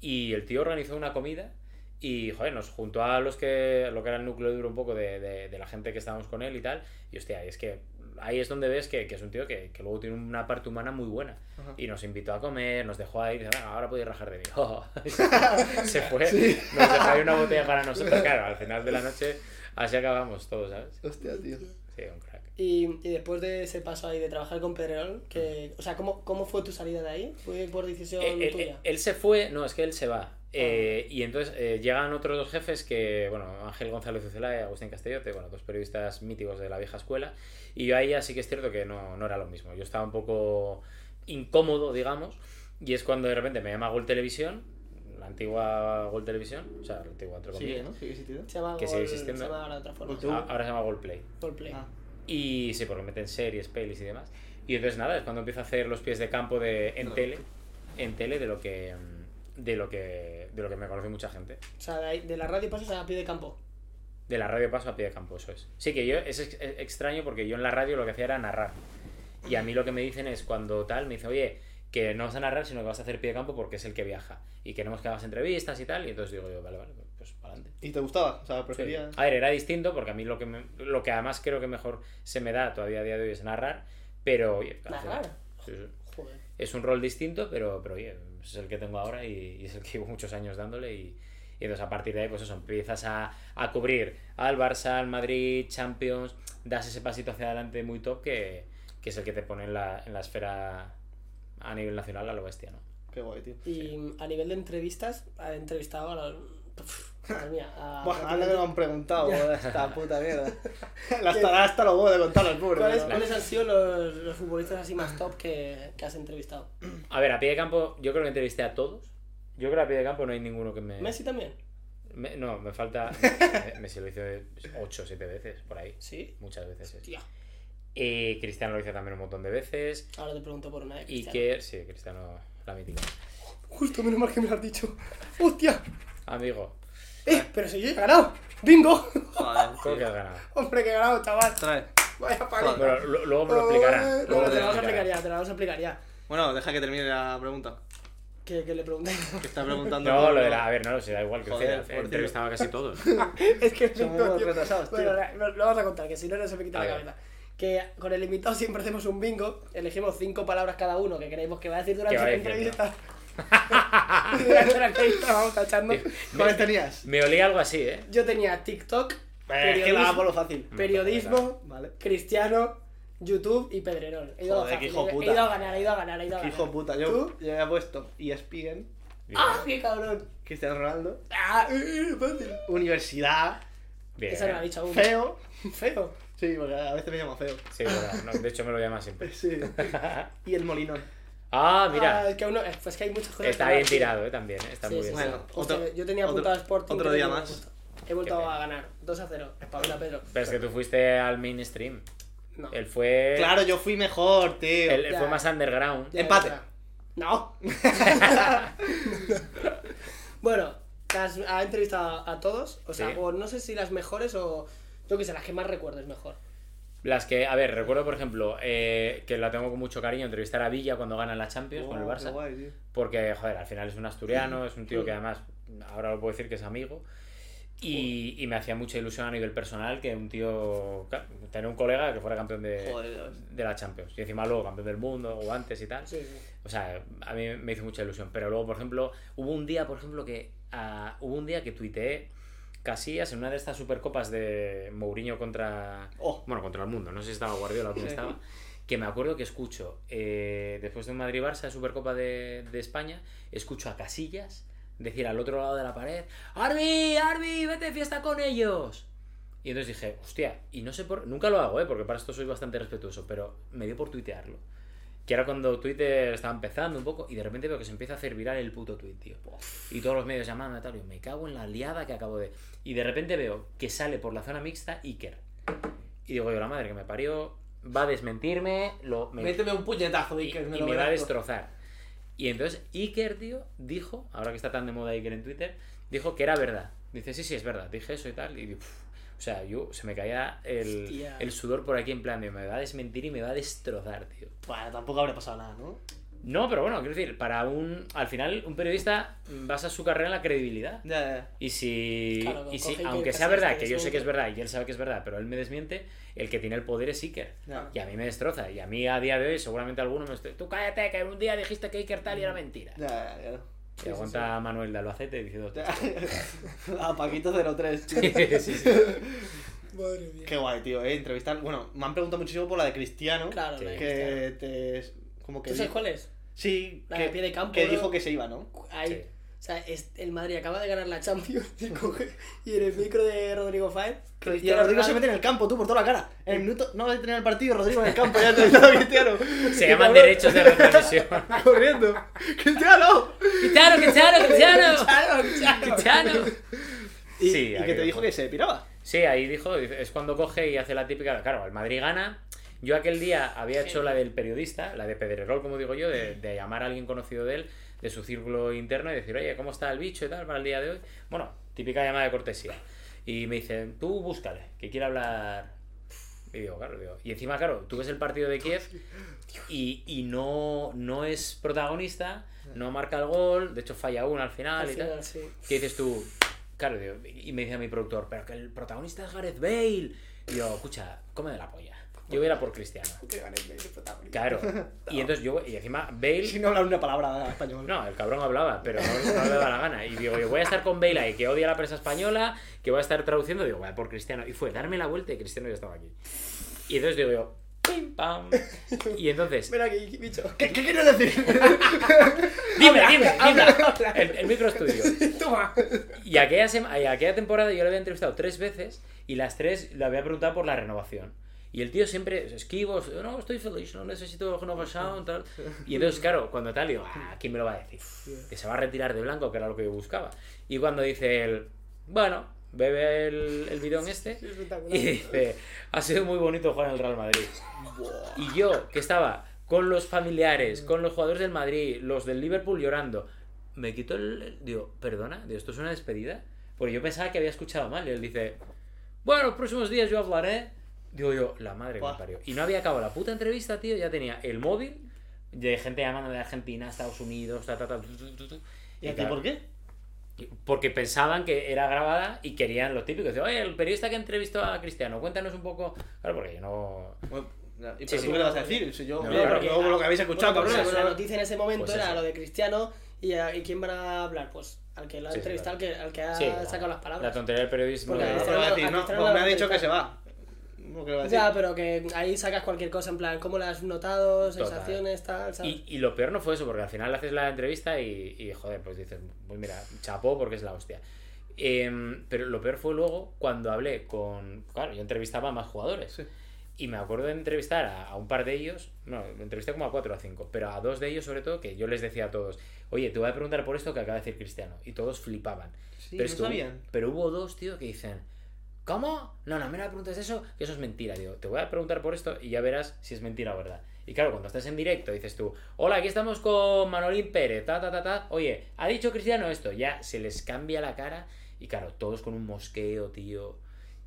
y el tío organizó una comida y, joder, nos juntó a los que, lo que era el núcleo duro un poco de, de- de la gente que estábamos con él y tal, y hostia, y es que ahí es donde ves que, que es un tío que, que luego tiene una parte humana muy buena. Ajá. Y nos invitó a comer, nos dejó ahí, dice, venga, ahora podéis rajar de mí. se fue, nos dejó ahí una botella para nosotros, claro, al final de la noche así acabamos todos, ¿sabes? Hostia, tío. Sí, un. Y, y después de ese paso ahí de trabajar con Pedrerol, que, o sea, ¿cómo, ¿cómo fue tu salida de ahí? ¿Fue por decisión Eh, él, tuya? él- él se fue, no, es que él se va. Eh, y entonces eh, llegan otros dos jefes que, bueno, Ángel González Ucela y Agustín Castellote, bueno, dos periodistas míticos de la vieja escuela. Y yo ahí ya sí que es cierto que no, no era lo mismo. Yo estaba un poco incómodo, digamos. Y es cuando de repente me llama Gol Televisión, la antigua Gol Televisión, o sea, la antigua entre Sigue, comillas. ¿no? Sigue existiendo. se llama que Gol- sigue existiendo. Se llama ahora de otra forma. Ah, Ahora se llama Gol Play. Golplay. Ah. Y sí, porque meten series, pelis y demás. Y entonces nada, es cuando empiezo a hacer los pies de campo de, en tele, en tele de lo que de lo que de lo que me conoce mucha gente. O sea, de, ahí- de la radio pasas a pie de campo. De la radio paso a pie de campo, eso es. Sí que yo es ex- es extraño porque yo en la radio lo que hacía era narrar. Y a mí lo que me dicen es cuando tal, me dice, oye, que no vas a narrar, sino que vas a hacer pie de campo porque es el que viaja. Y queremos que hagas entrevistas y tal. Y entonces digo yo, vale, vale, pues para adelante. ¿Y te gustaba? O sea, preferías. A ver, era distinto porque a mí lo que, me- lo que además creo que mejor se me da todavía a día de hoy es narrar, pero oye, ¿Narrar? sí, sí. Joder. es un rol distinto, pero, pero oye, es el que tengo ahora y, y es el que llevo muchos años dándole y, y entonces a partir de ahí pues eso, empiezas a, a cubrir al Barça, al Madrid, Champions, das ese pasito hacia adelante muy top que, que es el que te pone en la, en la esfera a nivel nacional a lo bestia, ¿no? Qué guay, tío. Y a nivel de entrevistas, he entrevistado a la... Madre mía. Buah, que me han preguntado, esta puta mierda. La estará hasta los huevos de el pobre. ¿Cuáles, han sido los, los futbolistas así más top que, que has entrevistado? A ver, a pie de campo yo creo que entrevisté a todos. Yo creo que a pie de campo no hay ninguno que me... ¿Messi también? me- no, me falta... me, me se lo hice 8 o 7 veces, por ahí. Sí. Muchas veces. Y Cristiano lo hice también un montón de veces. Ahora te pregunto por una Y que, sí, Cristiano, la mítica. Justo, menos mal que me lo has dicho. ¡Hostia! Amigo, ¡Eh! Pero si yo he ganado. ¡Bingo! Joder, ¿cómo que has ganado? Hombre, que he ganado, chaval. Trae. Vaya paliza. Bueno, lo- luego me lo explicará. Eh, luego te lo lo vamos a explicar ya, te lo vamos a explicar ya. Bueno, deja que termine la pregunta. Que, que le pregunté. Que está preguntando. No, lo de la. A ver, no lo sé, da igual que Joder, sea. por He entrevistado a casi todos. es que Somos tío. retrasados, tío. Bueno, lo, lo vamos a contar, que si no, no se me quita A la ver. cabeza. Que con el invitado siempre hacemos un bingo, elegimos cinco palabras cada uno que creemos que va a decir durante Que va la diciendo. entrevista. Durante la entrevista vamos tachando. ¿Cuáles tenías? Me olía algo así, ¿eh? Yo tenía TikTok, Eh, es que va por lo fácil. periodismo, Vale. cristiano, YouTube y Pedrerol. He ido, a lo Joder, qué hijo he- he ido a ganar, he ido a ganar, he ido a ganar. hijo puta. Yo, ¿Tú? yo había puesto ESPN, ¡Ah, qué cabrón! Cristiano Ronaldo, ¡Ah, eh, fácil! universidad, Bien. Esa no la ha dicho aún. feo. Feo. Sí, porque a veces me llama feo. Sí, verdad. No, de hecho, me lo llama siempre. Sí. Y el Molinón. Ah, mira. Ah, es que es pues que hay muchas cosas. Está bien tirado, ¿eh? También, ¿eh? Está Sí, muy sí, bien. Bueno, Hostia, otro- yo tenía otro- apuntado Sporting. otro día más. He vuelto Qué a ganar. 2 a 0. Espabila, Pedro. Pero es que tú fuiste al mainstream. No. Él fue. Claro, yo fui mejor, tío. Él fue más underground. Ya, empate. ya. No. bueno, las, ha entrevistado a todos. O sea, Sí. o no sé si las mejores o. Yo que sé, las que más recuerdes mejor. Las que, a ver, recuerdo por ejemplo, eh, que la tengo con mucho cariño, entrevistar a Villa cuando gana la Champions con el Oh, Barça. guay. Porque, joder, al final es un asturiano, es un tío que además, ahora lo puedo decir que es amigo. Y, y me hacía mucha ilusión a nivel personal que un tío, claro, tener un colega que fuera campeón de, Joder, de la Champions. Y encima luego campeón del mundo o antes y tal. Sí, sí. O sea, a mí me hizo mucha ilusión. Pero luego, por ejemplo, hubo un día, por ejemplo, que ah, hubo un día que tuiteé Casillas en una de estas supercopas de Mourinho contra. Oh. Bueno, contra el mundo. No sé si estaba Guardiola o quién estaba. Que me acuerdo que escucho, eh, después de un Madrid-Barça, Supercopa de, de España, escucho a Casillas decir al otro lado de la pared: ¡Arbi, Arbi, vete de fiesta con ellos! Y entonces dije, hostia, y no sé por. Nunca lo hago, ¿eh? Porque para esto soy bastante respetuoso, pero me dio por tuitearlo. Que era cuando Twitter estaba empezando un poco y de repente veo que se empieza a hacer viral el puto tweet, tío. Y todos los medios llamando a tal, y me cago en la liada que acabo de. Y de repente veo que sale por la zona mixta Iker. Y digo yo, la madre que me parió, va a desmentirme, lo, me, Méteme un puñetazo, y, Iker, y lo me va a destrozar. Y entonces Iker, tío, dijo, ahora que está tan de moda Iker en Twitter, dijo que era verdad. Dice, sí, sí, es verdad, dije eso y tal. Y uf, o sea, yo se me caía el, el sudor por aquí en plan, de, me va a desmentir y me va a destrozar, tío. Bueno, tampoco habría pasado nada, ¿no? No, pero bueno, quiero decir, para un. Al final, un periodista basa su carrera en la credibilidad. Ya, ya. Y si. Claro, y si aunque que sea verdad, que yo sé que es verdad y él sabe que es verdad, pero él me desmiente, el que tiene el poder es Iker. Ya. Y a mí me destroza. Y a mí a día de hoy, seguramente alguno me. Tú cállate, que un día dijiste que Iker tal y era mentira. Ya, ya, ya. Y aguanta Manuel de Albacete diciendo. A Paquito 03. tío. Sí, sí, sí. Madre mía. Qué guay, tío, eh. Entrevistar. Bueno, me han preguntado muchísimo por la de Cristiano. Claro, Sí. la de Que te. Como que. ¿Tú sabes cuál es? Sí, La que, de pie de campo, que ¿no? dijo que se iba, ¿no? Ahí. O sea, es- el Madrid acaba de ganar la Champions y, coge, y en el micro de Rodrigo Fáez. Y Cristiano Rodrigo se mete en el campo, tú, por toda la cara. En el minuto. No vas a tener el partido, Rodrigo en el campo, ya te está Cristiano. Se llaman derechos de retransmisión. Corriendo. ¡Cristiano! ¡Cristiano, Cristiano, Cristiano! Claro. ¡Cristiano! Y, Sí, y ahí que te dijo que se piraba. Sí, ahí dijo, es cuando coge y hace la típica. Claro, el Madrid gana. Yo aquel día había hecho la del periodista, la de Pedrerol, como digo yo, de, de llamar a alguien conocido de él, de su círculo interno y decir, oye, ¿cómo está el bicho y tal para el día de hoy? Bueno, típica llamada de cortesía. Y me dicen, tú búscale, que quiere hablar. Y digo, claro, digo. Y encima, claro, tú ves el partido de Kiev y, y no, no es protagonista, no marca el gol, de hecho falla uno al final Al y tal. sí. ¿Qué dices tú? Claro, digo, y me dice mi productor, pero que el protagonista es Gareth Bale. Y yo, escucha, come de la polla. Yo era por Cristiano. Que gane el protagonista. Claro. Y entonces yo, y encima Bale. Si no hablar una palabra español. No, el cabrón hablaba, pero no, no le daba la gana. Y digo, yo voy a estar con Bale ahí, que odia la prensa española, que voy a estar traduciendo. Digo, voy a por Cristiano. Y fue darme la vuelta y Cristiano ya estaba aquí. Y entonces digo yo, pim pam. Y entonces, Espera aquí, bicho. ¿Qué, ¿Qué quieres decir? dime, dime, dime. El, el micro es tuyo. Toma. Y aquella, aquella temporada yo le había entrevistado tres veces y las tres le había preguntado por la renovación. Y el tío siempre esquivo, no, estoy feliz, no necesito renovación, tal. Y entonces, claro, cuando tal, digo, ah, ¿quién me lo va a decir? Que se va a retirar de blanco, que era lo que yo buscaba. Y cuando dice él, bueno, bebe el, el bidón este y dice, ha sido muy bonito jugar en el Real Madrid. Y yo, que estaba con los familiares, con los jugadores del Madrid, los del Liverpool llorando, me quito el... el- Digo, perdona, digo, ¿esto es una despedida? Porque yo pensaba que había escuchado mal. Y él dice, bueno, los próximos días yo hablaré. Digo yo, la madre que me parió. Y no había acabado la puta entrevista, tío, ya tenía el móvil de gente llamando de Argentina, Estados Unidos, ta, ta, ta, tu, tu, tu, tu. ¿Y a ti claro, por qué? Porque pensaban que era grabada y querían lo típico. Decían, oye, el periodista que entrevistó a Cristiano, cuéntanos un poco. Claro, porque yo no. Bueno, ¿Y Sí, pero sí. tú qué le vas a decir? Si yo, No, porque- lo que habéis escuchado, Bueno, pues cabrones. la noticia en ese momento Pues era eso. lo de Cristiano y, a- y quién van a hablar, pues al que lo ha Sí, entrevistado, claro. al, que, al que ha la- sacado las La palabras. tontería del periodismo. Porque de- No, pues me ha dicho que se va. No, ¿qué le va a decir? Ya, pero que ahí sacas cualquier cosa, en plan, ¿cómo lo has notado? Total. Sensaciones, tal, ¿sabes? Y, y lo peor no fue eso, porque al final haces la entrevista y, y, joder, pues dices, pues mira, chapó porque es la hostia. Em, pero lo peor fue luego cuando hablé con. Claro, yo entrevistaba a más jugadores. Sí. Y me acuerdo de entrevistar a, a un par de ellos, no, entrevisté como a cuatro o a cinco, pero a dos de ellos sobre todo, que yo les decía a todos, oye, te voy a preguntar por esto que acaba de decir Cristiano. Y todos flipaban. Sí, pero, no que sabían. pero hubo dos, tío, que dicen, ¿cómo? No, no, me la preguntes eso, que eso es mentira. Digo, te voy a preguntar por esto y ya verás si es mentira o verdad. Y claro, cuando estás en directo dices tú, hola, aquí estamos con Manolín Pérez, ta, ta, ta, ta. Oye, ¿ha dicho Cristiano esto? Ya se les cambia la cara y claro, todos con un mosqueo, tío.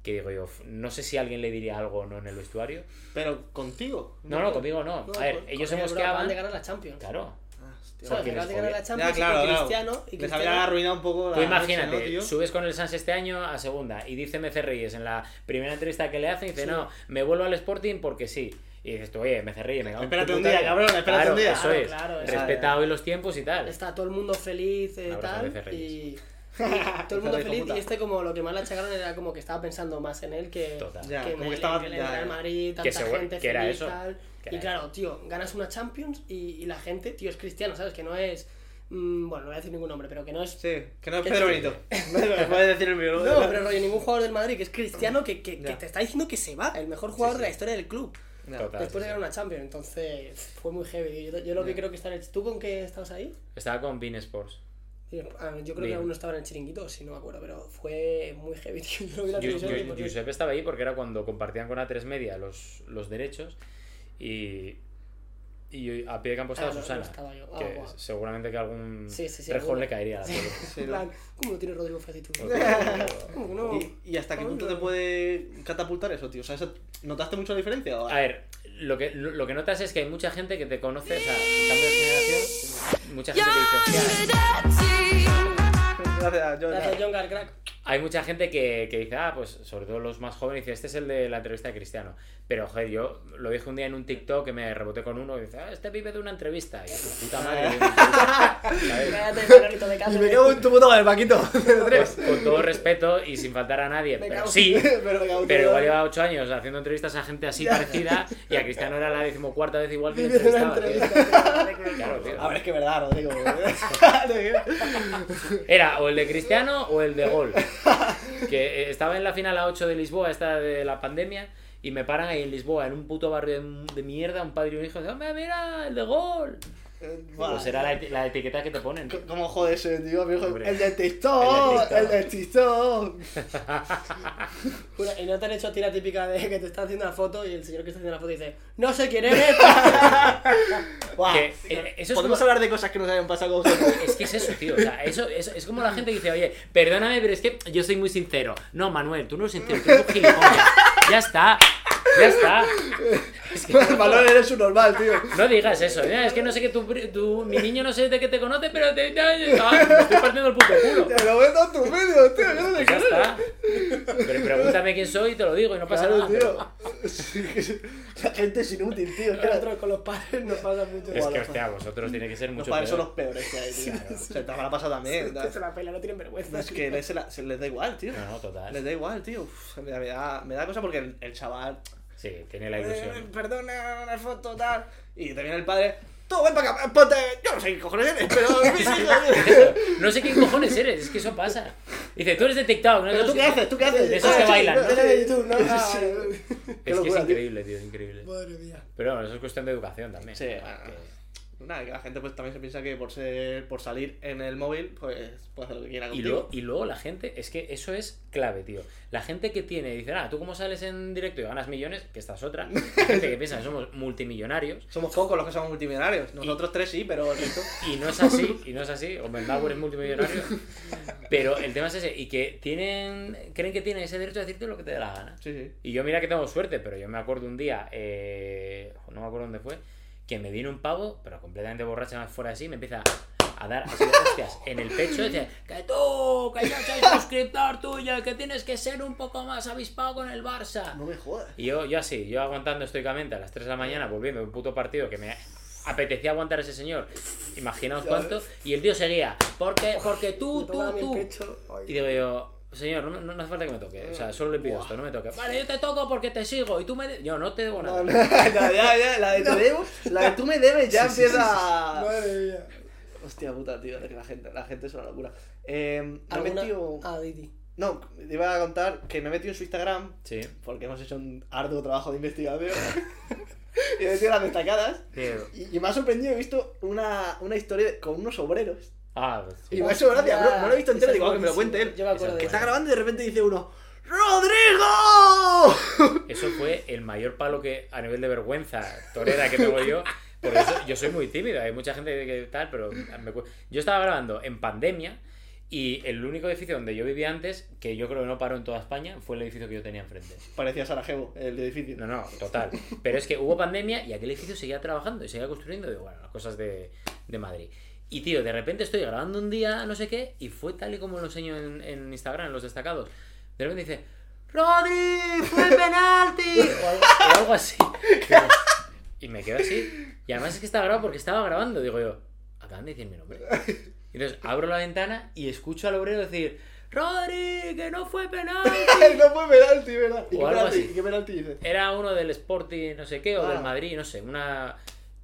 Que digo yo, "F- no sé si alguien le diría algo o no en el vestuario. Pero contigo. No, no, conmigo no. No, A ver, ellos se mosqueaban. de ganar la Champions. Claro. Ya, claro, claro. Cristiano y Les Cristiano... había arruinado un poco la Tú noche, imagínate, ¿no, tío? subes con el Sans este año a segunda y dice MC Reyes en la primera entrevista que le hacen, dice, Sí. no, me vuelvo al Sporting porque sí. Y dices tú, oye, MC Reyes, me cago Espérate un día, vida". cabrón, espérate Claro, un día. Eso es, respeta es. hoy los tiempos y tal. Está todo el mundo feliz y Un abrazo tal. Y, y todo el mundo feliz. Y este, como lo que más le achacaron era como que estaba pensando más en él que, Total. Ya, que en como que el- estaba- en el ya, Real ya. Madrid, Que tanta seguro- gente que era feliz, eso, tal. Que Y claro, tío, ganas una Champions y, y la gente, tío, es cristiano, ¿sabes? Que no es. mm, bueno, no voy a decir ningún nombre, pero que no es. Sí, que no es Que Pedro sí. Benito. No puedes decir el mío. No, pero rollo, ningún jugador del Madrid que es cristiano que, que, que te está diciendo que se va, el mejor jugador sí. de la historia del club. Total. Después sí, de ganar una Champions, entonces fue muy heavy. Yo, yo lo que creo que está en el. ¿Tú con qué estabas ahí? Estaba con Bean Sports. Ah, Yo creo que Bien. aún no estaba en el chiringuito, si no me acuerdo, pero fue muy heavy, tío. Yo Yo- yo- porque- Giuseppe estaba ahí porque era cuando compartían con A3 Media los, los derechos y, y a pie de campo estaba Ah, no, no Susana. estaba yo. Ah, que guau. seguramente que algún Sí, sí, sí, rejón le caería a la. En plan, ¿cómo lo tiene Rodrigo Fácil tú? ¿Cómo que no? ¿Y, y hasta qué punto no. te puede catapultar eso, tío? O sea, ¿notaste mucho la diferencia? o- A ver, lo que, lo, lo que notas es que hay mucha gente que te conoce, o sea, cambio de generación, mucha gente que dice, "Hostia, Gracias, yo- Gracias, John Gar Crack. Hay mucha gente que, que dice, ah, pues sobre todo los más jóvenes, dice, este es el de la entrevista de Cristiano. Pero, joder, yo lo dije un día en un TikTok que me reboté con uno y dice, ah, este vive de una entrevista. Y yo, tu puta madre, de una entrevista", ¿sabes? Cállate, Manolito de Y me cago en tu puta madre, Paquito. Con, con todo respeto y sin faltar a nadie, Me pero cago- sí. Pero cago igual lleva 8 años haciendo entrevistas a gente así parecida y a Cristiano era la decimocuarta vez igual que le entrevistaba. tío. Claro, tío. A ver, es que es verdad, Rodrigo. Era o el de Cristiano o el de Gol. Que eh, estaba en la final a 8 de Lisboa, esta de la pandemia, y me paran ahí en Lisboa, en un puto barrio de, mierda, un padre y un hijo, "Hombre, mira, el de Gol. Buah. Pues era la, la etiqueta que te ponen. tío. ¿Cómo jode ese tío? Hombre. el de TikTok, El el de de TikTok. Y no te han hecho a ti la típica de que te está haciendo la foto y el señor que está haciendo la foto dice, no sé quién eres. Buah. Que, eh, eso es Podemos como- hablar de cosas que nos hayan pasado con. Es que es eso, tío. O sea, eso, eso- es como la gente que dice, oye, perdóname, pero es que yo soy muy sincero. No, Manuel, tú no eres sincero, tú eres un gilipollas. Ya está. Ya está. Es que no, Valor eres un normal, tío. no digas eso. "Ya, Es que no sé que tu, tu- mi niño no sé de qué te conoce, pero te, ya, ya, me estoy partiendo el puto culo. Te lo veo en tus vídeos, tío. Yo no Pues ya está. Pero pregúntame quién soy y te lo digo y no pasa Claro, nada. tío. La gente es inútil, tío. A nosotros con los padres nos pasa mucho. Es que, hostia, vosotros tiene que ser Los mucho padres son los peores que hay, tío. Se te habrá pasado también. Que se la pela, no tienen vergüenza. Es que les, se la- se les da igual, tío. No, no, total. Les da igual, tío. Uf, me, da, me da- me da cosa porque el, el chaval. Sí, tiene la eh, ilusión. perdona, una foto, tal. Y viene el padre. Tú, ven para acá, ponte. Yo no sé qué cojones eres, pero mis hijos. No sé quién cojones eres, es que eso pasa. Dice, tú eres de TikTok, ¿no? ¿Pero tú qué haces? ¿tú qué haces? De esos que bailan. Es Qué que es increíble, tío, increíble. Madre mía. Pero bueno, eso es cuestión de educación también. Sí, bueno. Nada, que la gente pues también se piensa que por ser por salir en el móvil, pues puede hacer lo que quiera Y contigo. luego, y luego la gente, es que eso es clave, tío. La gente que tiene, dice, ah, tú cómo sales en directo y ganas millones, que esta es otra. La gente que piensa que somos multimillonarios. Somos pocos los que somos multimillonarios. Nosotros tres sí, pero el resto. Y no es así, y no es así. O Bauer es multimillonario. Pero el tema es ese, y que tienen, creen que tienen ese derecho a decirte lo que te dé la gana. Sí, sí. Y yo mira que tengo suerte, pero yo me acuerdo un día, eh, no me acuerdo dónde fue, que me viene un pavo, pero completamente borracha más fuera así, me empieza a dar así de hostias en el pecho y dice que tú, que yo soy suscriptor tuyo, que tienes que ser un poco más avispado con el Barça. No me jodas. Y yo, yo así, yo aguantando estoicamente a las 3 de la mañana, volviendo de un puto partido que me apetecía aguantar a ese señor, imaginaos cuánto, y el tío seguía, porque, porque tú, tú, a tú. Y digo yo, señor, no, no, no hace falta que me toque, o sea, solo le pido esto, no me toque. Vale, yo te toco porque te sigo y tú me... de- Yo no te debo nada. No, no, ya, ya, ya, la de te debo, la de tú me debes ya Sí, sí, sí, empieza. Madre mía. Hostia puta, tío, es que la gente, la gente es una locura. Eh, me he ¿Alguna- metido. Ah, Didi. No, te iba a contar que me he metido en su Instagram Sí. porque hemos hecho un arduo trabajo de investigación. y he metido las destacadas. Tío. Y, y me ha sorprendido, he visto una, una historia de- con unos obreros. Ah, pues sí. Y me ha hecho gracia, Hostia, bro, no lo he visto entero, digo, ah, que me lo cuente él. Yo me acuerdo de Que es está grabando y de repente dice uno, ¡Rodrigo! Eso fue el mayor palo que a nivel de vergüenza torera que tengo yo. Por eso yo soy muy tímido, hay mucha gente que tal, pero me yo estaba grabando en pandemia y el único edificio donde yo vivía antes, que yo creo que no paró en toda España, fue el edificio que yo tenía enfrente. Parecía Sarajevo, el edificio. No, no, total. Pero es que hubo pandemia y aquel edificio seguía trabajando y seguía construyendo, y bueno, las cosas de, de Madrid. Y tío, de repente estoy grabando un día, no sé qué, y fue tal y como lo enseño en, en Instagram, en los destacados. De repente dice, ¡Rodri! ¡Fue penalti! O algo, o algo así. Y me quedo así. Y además es que estaba grabado porque estaba grabando. Digo yo, acaban de decir mi nombre. Y entonces abro la ventana y escucho al obrero decir, ¡Rodri! ¡Que no fue penalti! no fue penalti, ¿verdad? ¿Y O qué algo penalti, así. ¿y qué penalti dice? Era uno del Sporting, no sé qué, o Ah. del Madrid, no sé, una...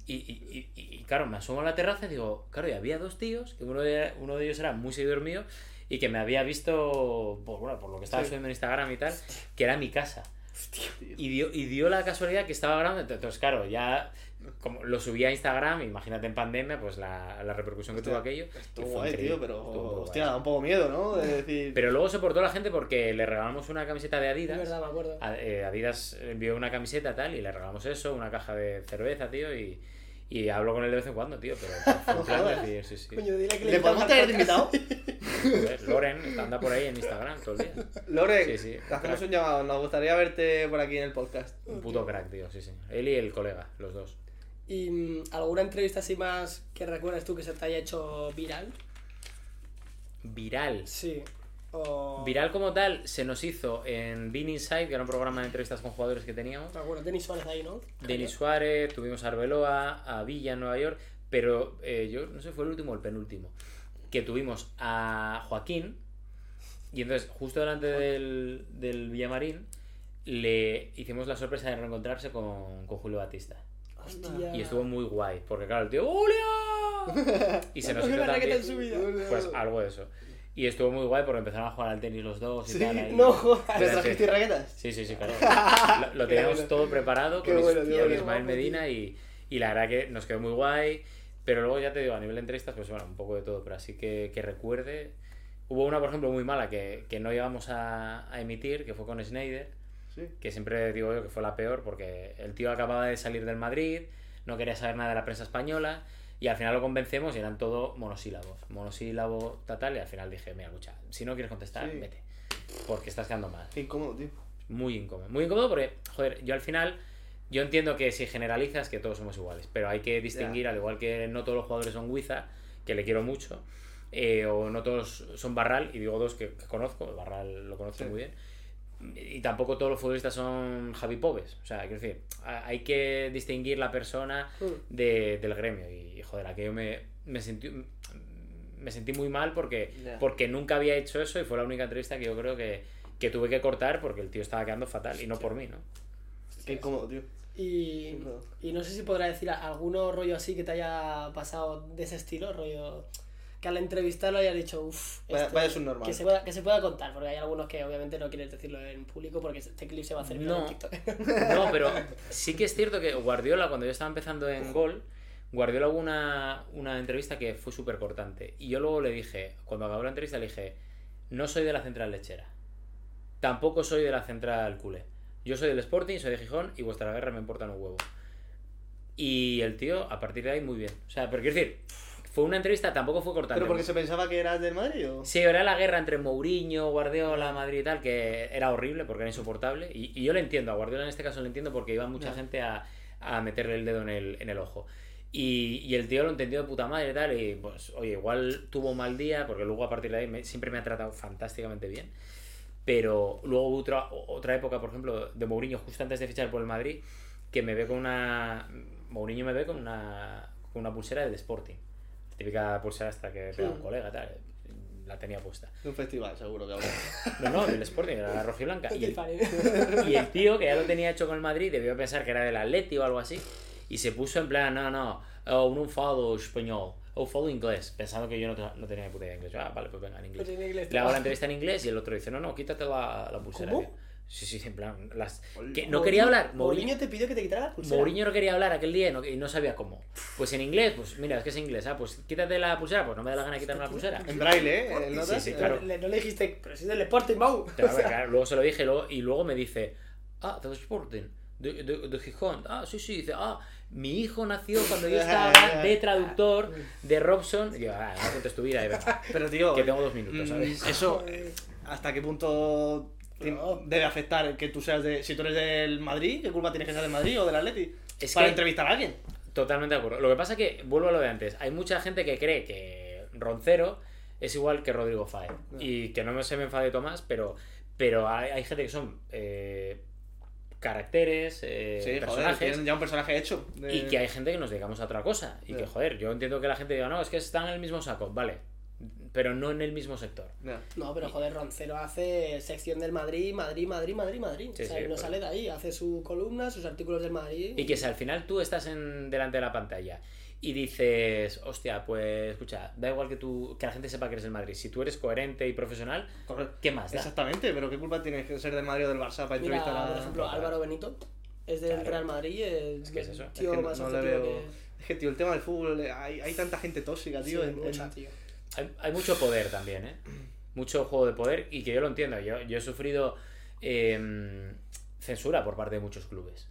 Y, y, y, claro, me asomo a la terraza y digo, claro, y había dos tíos, que uno de, uno de ellos era muy seguidor mío y que me había visto, por, bueno, por lo que estaba subiendo en Instagram y tal, que era mi casa. Y dio, y dio la casualidad que estaba grabando, entonces claro, ya como lo subí a Instagram, imagínate en pandemia, pues la, la repercusión que Hostia, tuvo aquello. Estuvo guay, tío, pero. estuvo guay. Hostia, da un poco miedo, ¿no? De decir. Pero luego soportó la gente porque le regalamos una camiseta de Es Adidas. verdad, me acuerdo. Eh, Adidas envió una camiseta tal y le regalamos eso, una caja de cerveza, tío, y, y hablo con él de vez en cuando, tío, pero fue en plan jodas. decir, sí, sí. Coño, dile que ¿Le podemos traer de invitado? Joder, Loren anda por ahí en Instagram todo el día. Lore, Sí, sí, te hacemos un llamado. Nos gustaría verte por aquí en el podcast. Un puto crack, tío, sí, sí. Él y el colega, los dos. ¿Y mm, alguna entrevista así más que recuerdas tú que se te haya hecho viral? Viral. Sí. O... Viral como tal se nos hizo en Bean Inside, que era un programa de entrevistas con jugadores que teníamos. Me acuerdo, Denis Suárez ahí, ¿no? Denis Suárez, tuvimos a Arbeloa, a Villa en Nueva York, pero eh, yo no sé, fue el último o el penúltimo. Que tuvimos a Joaquín, y entonces, justo delante del, del Villamarín, le hicimos la sorpresa de reencontrarse con, con Julio Batista. Hostia. Y estuvo muy guay, porque claro, el tío, ¡Julio! Y se nos hizo también, pues algo de eso. Y estuvo muy guay porque empezaron a jugar al tenis los dos y Sí, tal. ahí. No jodas. ¿Le Era trajiste raquetas? Sí, sí, sí, claro. Lo, lo teníamos bueno. todo preparado con, bueno, tío, con Ismael guapo, Medina y, y la verdad que nos quedó muy guay. Pero luego ya te digo, a nivel de entrevistas, pues bueno, un poco de todo. Pero así que, que recuerde. Hubo una, por ejemplo, muy mala que, que no llegamos a, a emitir, que fue con Snyder, Sí. que siempre digo yo que fue la peor porque el tío acababa de salir del Madrid, no quería saber nada de la prensa española y al final lo convencemos y eran todo monosílabos. Monosílabo, tal, y al final dije, mira, escucha, si no quieres contestar, Sí. vete. Porque estás quedando mal. Qué incómodo, tío. Muy incómodo. Muy incómodo porque, joder, yo al final, yo entiendo que si generalizas que todos somos iguales, pero hay que distinguir, al igual que no todos los jugadores son Guiza, que le quiero mucho, eh, o no todos son Barral, y digo dos que, que conozco, Barral lo conozco Sí. muy bien, y tampoco todos los futbolistas son Javi Pobes. O sea, quiero decir, hay que distinguir la persona Mm. de- del gremio. Y joder, aquello me, me sentí me sentí muy mal porque, porque nunca había hecho eso y fue la única entrevista que yo creo que, que tuve que cortar porque el tío estaba quedando fatal y no por mí, ¿no? Qué incómodo, tío. Y, y no sé si podrá decir alguno rollo así que te haya pasado de ese estilo, rollo que al entrevistarlo hayas dicho, uff, Vaya- vaya subnormal. que se, pueda, que se pueda contar, porque hay algunos que obviamente no quieres decirlo en público porque este clip se va a hacer No. en TikTok. No, pero sí que es cierto que Guardiola, cuando yo estaba empezando en Gol, Guardiola hubo una, una entrevista que fue súper cortante. Y yo luego le dije, cuando acabó la entrevista, le dije, no soy de la central lechera. Tampoco soy de la central culé. Yo soy del Sporting, soy de Gijón y vuestra guerra me importa un huevo. Y el tío, a partir de ahí, muy bien. O sea, pero quiero decir, fue una entrevista, tampoco fue cortante. ¿Pero porque se pensaba que eras del Madrid o...? Sí, era la guerra entre Mourinho, Guardiola, Madrid y tal, que era horrible porque era insoportable. Y, y yo le entiendo, a Guardiola en este caso le entiendo porque iba mucha Ya. gente a, a meterle el dedo en el, en el ojo. Y, y el tío lo entendió de puta madre y tal, y pues, oye, igual tuvo un mal día, porque luego a partir de ahí me- siempre me ha tratado fantásticamente bien. Pero luego hubo otra, otra época, por ejemplo, de Mourinho, justo antes de fichar por el Madrid, que me ve con una. Mourinho me ve con una, con una pulsera del Sporting. Típica pulsera hasta que pega un colega, tal. La tenía puesta. De un festival, seguro que habrá. No, no, del Sporting, era la roja y blanca. Y el, y el tío, que ya lo tenía hecho con el Madrid, debió pensar que era del Atleti o algo así. Y se puso en plan, no, no, oh, un fado español, o fado inglés, pensando que yo no, no tenía ni puta idea de inglés. Ah, vale, pues venga, en inglés. Pues en inglés, Le hago la entrevista en inglés y el otro dice, no, no, quítate la, la pulsera. ¿Cómo? tío". Sí, sí, en plan, las... que no quería hablar. Mourinho Mourinho, te pidió que te quitara la pulsera. Mourinho no quería hablar aquel día y no, y no sabía cómo. Pues en inglés, pues mira, es que es inglés, ah, pues quítate la pulsera, pues no me da la gana de quitarme la pulsera. En braille, ¿eh? ¿El notas? Sí, sí, claro. Le- no le dijiste, pero si es del Sporting, Mau. Claro, claro, luego se lo dije luego, y luego me dice, ah, del Sporting, de, de, de Gijón. Ah, sí, sí, dice, ah, mi hijo nació cuando yo estaba de traductor de Robson. Y yo, ah, no cuentes tu vida, y venga, Pero, tío, que tengo dos minutos, mm, ¿sabes? eso, eh, ¿hasta qué punto No. debe afectar que tú seas de. Si tú eres del Madrid, ¿qué culpa tienes que ser del Madrid o del Atleti? Es para que- entrevistar a alguien. Totalmente de acuerdo. Lo que pasa es que, vuelvo a lo de antes, hay mucha gente que cree que Roncero es igual que Rodrigo Faez. Y que no me se me enfade Tomás, pero, pero hay, hay gente que son eh, caracteres, eh, Sí, joder, personajes. tienen ya un personaje hecho. de- Y que hay gente que nos dedicamos a otra cosa. Y que, joder, yo entiendo que la gente diga, no, es que están en el mismo saco, vale. Pero no en el mismo sector. No, pero joder, Roncero hace sección del Madrid, Madrid, Madrid, Madrid, Madrid. Sí, o sea, sí, no pues. sale de ahí, hace su columna, sus artículos del Madrid. Y que si al final tú estás en, delante de la pantalla y dices, hostia, pues escucha, da igual que tú, que la gente sepa que eres del Madrid. Si tú eres coherente y profesional, Correcto. ¿qué más da? Exactamente, pero ¿qué culpa tienes que ser del Madrid o del Barça para Mira, entrevistar a. por ejemplo. Álvaro Benito es del Claro. Real Madrid, es, Es que es eso. tío Es que más no le objetivo veo- Es que, tío, el tema del fútbol, hay, hay tanta gente tóxica, tío. Sí, en- mucha, en- tío. Hay, hay mucho poder también, ¿eh? Mucho juego de poder y que yo lo entiendo. Yo, yo he sufrido eh, censura por parte de muchos clubes.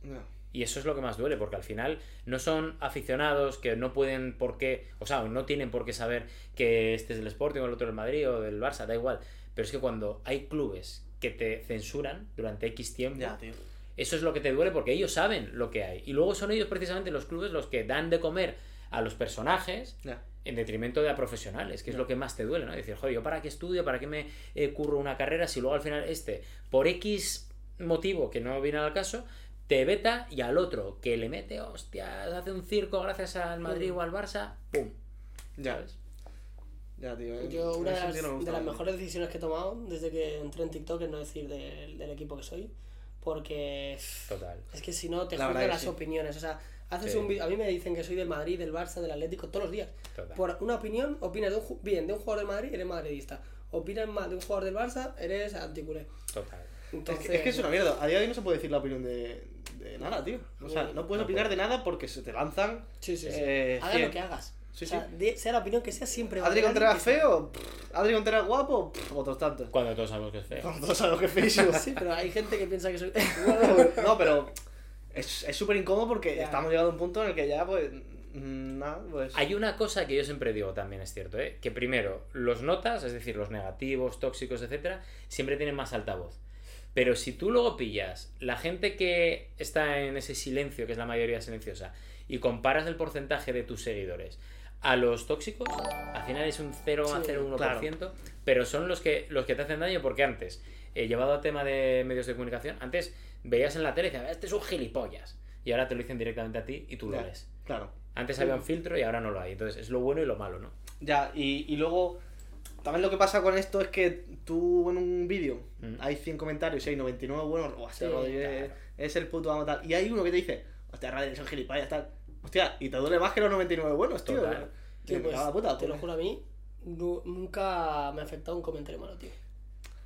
Y eso es lo que más duele, porque al final no son aficionados que no pueden por qué, o sea, no tienen por qué saber que este es del Sporting o el otro del Madrid o del Barça, da igual. Pero es que cuando hay clubes que te censuran durante X tiempo, Ya, tío. eso es lo que te duele porque ellos saben lo que hay. Y luego son ellos precisamente los clubes los que dan de comer a los personajes Ya. En detrimento de a profesionales, que es lo que más te duele, ¿no? Decir, joder, ¿yo para qué estudio? ¿Para qué me eh, curro una carrera si luego al final este, por X motivo que no viene al caso, te veta y al otro que le mete, hostias, hace un circo gracias al Madrid o al Barça, ¡pum! Ya. ¿Sabes? Ya, tío. eh, Yo, una de las, no de las mejores decisiones que he tomado desde que entré en TikTok es no decir del, del equipo que soy, porque Total. es que si no te juzgan las sí. opiniones. O sea, haces Sí. un. A mí me dicen que soy del Madrid, del Barça, del Atlético todos los días. Total. Por una opinión, opinas de un, bien de un jugador del Madrid, eres madridista. Opinas mal de un jugador del Barça, eres anticulé. Total. Es Entonces, que, es que es una mierda. A día de hoy no se puede decir la opinión de, de nada, tío. O sea, no puedes No opinar puedo. de nada porque se te lanzan. Sí, sí, sí. eh, Hagas cien. lo que hagas. Sí, o sea, sí. de- sea la opinión que sea, siempre va a Adri Contreras feo, pff, Adri Contreras guapo, pff, otros tantos. Cuando todos sabemos que es feo. Todos sabemos que es feísimo. Sí, pero hay gente que piensa que soy. No, pero es es súper incómodo porque Ya. estamos llegando a un punto en el que ya, pues, mm, nada, pues... Hay una cosa que yo siempre digo también, es cierto, ¿eh? que primero, los notas, es decir, los negativos, tóxicos, etcétera, siempre tienen más altavoz. Pero si tú luego pillas la gente que está en ese silencio, que es la mayoría silenciosa, y comparas el porcentaje de tus seguidores a los tóxicos, al final es un 0,01%, pero son los que, los que te hacen daño porque antes, eh, llevado a tema de medios de comunicación, antes veías en la tele y decías, este es un gilipollas. Y ahora te lo dicen directamente a ti y tú lo ves. Claro. Antes había un filtro y ahora no lo hay. Entonces es lo bueno y lo malo, ¿no? Ya, y, y luego, también lo que pasa con esto es que tú en un vídeo Mm. hay 100 comentarios y hay 99 buenos, o sea, Sí, claro. es, el puto amo tal. Y hay uno que te dice, hostia, Rodri, son gilipollas, tal. Hostia, y te duele más que los 99 buenos, tío. Total. Tío, Tío, pues, puta, te lo juro a mí, nu- nunca me ha afectado un comentario malo, tío.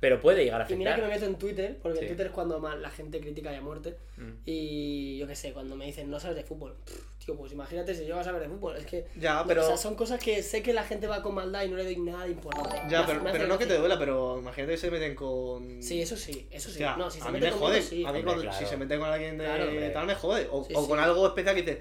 Pero puede llegar a Y mira que me afectar. meto en Twitter, porque Sí. en Twitter es cuando más la gente critica y a muerte. Mm. Y yo qué sé, cuando me dicen no sabes de fútbol. Pff, tío, pues imagínate si yo vas a saber de fútbol. Es que. Ya, no, pero- o sea, son cosas que sé que la gente va con maldad y no le doy nada de importancia. Ya, pero, pero no que te duela, pero imagínate que se meten con... Sí, eso sí, eso sí. No, si se a mí me jode. sí. a mí Hombre, cuando, claro. si se meten con alguien de Claro, tal me jode. O, Sí, o sí. con algo especial que dices,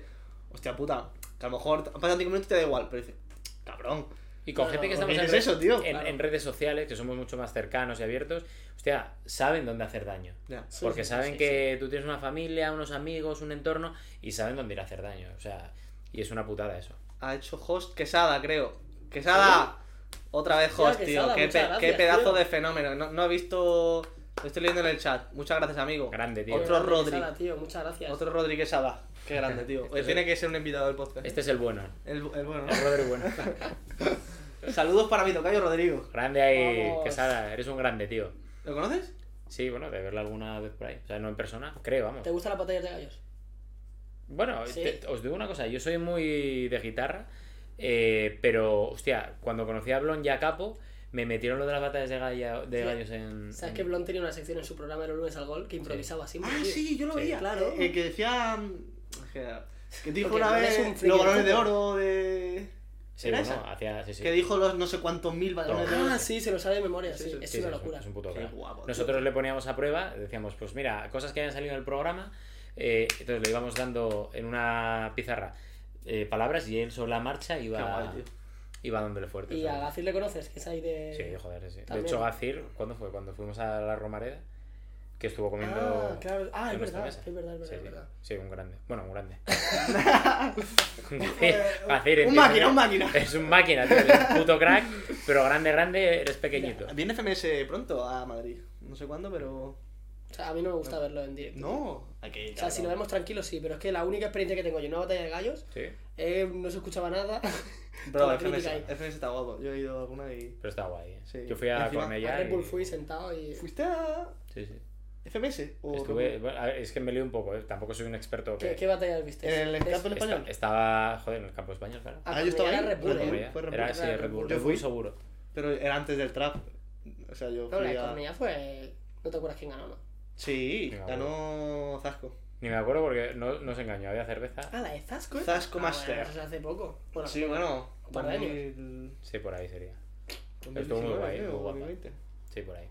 hostia puta, que a lo mejor han pasado 5 minutos y te da igual, pero dices, cabrón. Y con No, gente que estamos ¿qué en, es eso, tío? en- Claro. en redes sociales, que somos mucho más cercanos y abiertos, hostia, saben dónde hacer daño. Sí, Porque sí, saben sí, que tú tienes una familia, unos amigos, un entorno y saben dónde ir a hacer daño. O sea, y es una putada eso. Ha hecho host Quesada, creo. Quesada. Otra vez host, tío. Quesada, Qué, muchas pe- gracias, qué pedazo tío. de fenómeno. No, no he visto. Lo estoy leyendo en el chat. Muchas gracias, amigo. Grande, tío. Otro Rodri. Quesada, tío, muchas gracias. Otro Rodri Quesada. Qué grande, tío. Este Hoy tiene el- que ser un invitado del podcast. Este es el bueno. El, el bueno, El Rodri bueno. Saludos para mi tocayo Rodrigo. Grande ahí, Vamos. Quesada. Eres un grande, tío. ¿Lo conoces? Sí, bueno, de verla alguna vez por ahí. O sea, no en persona, creo, vamos. ¿Te gustan las batallas de gallos? Bueno, Sí. te- os digo una cosa, yo soy muy de guitarra, eh, pero, hostia, cuando conocí a Blon y a Capo, me metieron lo de las batallas de, galla- de Sí. gallos en... ¿Sabes en- que Blon tenía una sección en su programa de los lunes al gol que improvisaba siempre? Ah, tío? sí, yo lo Sí. veía. Claro. Eh, que decía. mm, Que, dijo Porque una vez los balones de oro de. Sí, ¿Era bueno, esa? hacía... Sí, sí. Que dijo los no sé cuántos mil balones de oro. Ah, sí, se lo sabe de memoria, Sí, sí. sí, Es una locura. es un puto Qué crack. guapo, tío. Nosotros le poníamos a prueba, decíamos, pues mira, cosas que hayan salido en el programa, eh, entonces le íbamos dando en una pizarra eh, palabras y él sobre la marcha iba, guay, iba dándole fuerte. ¿Y a Gacir le conoces? Que es ahí de... Sí, joder, sí. De hecho, Gacir, ¿cuándo fue? Cuando fuimos a la Romareda, que estuvo comiendo... Ah, claro. Ah, es verdad, mesa. es verdad, es verdad, Sí, es verdad. Sí, un grande. Bueno, un grande. Un máquina, un máquina. Es un máquina, tío. Un puto crack, pero grande, grande, eres pequeñito. Viene FMS pronto a Madrid. No sé cuándo, pero. O sea, a mí no me gusta verlo en directo. No, hay que ir. O sea, si lo vemos tranquilo, sí, pero es que la única experiencia que tengo yo en una batalla de gallos Sí, eh, no se escuchaba nada. Bro, FMS, está guapo. Yo he ido a alguna y. pero está guay. ¿eh? Sí. Yo fui a Cornellá Red Bull y... fui sentado y... ¿Fuiste a Sí, sí. FMS? ¿O Estuve... bueno, a ver, es que me lío un poco, ¿eh? Tampoco soy un experto que... ¿Qué, qué batallas viste? ¿En el campo Esta- español? estaba, joder, en el campo español, claro. Ah, Ah, yo estaba era Red Bull, ¿eh? Era sí, Red Bull. Yo fui. seguro. Pero era antes del trap. O sea, yo fui la de a. Fue... ¿No te acuerdas quién ganó, no? Sí, ganó Zasco. Ni me acuerdo porque no, no se engañó, había cerveza. Ah, la de Zasco. ¿eh? Zasco Ah, Master. Bueno, eso se hace poco. Bueno, Sí, bueno. un par de años. 2000 Sí, por ahí sería. Estuvo 2019, muy guay, muy guapa. 2020. Sí, por ahí.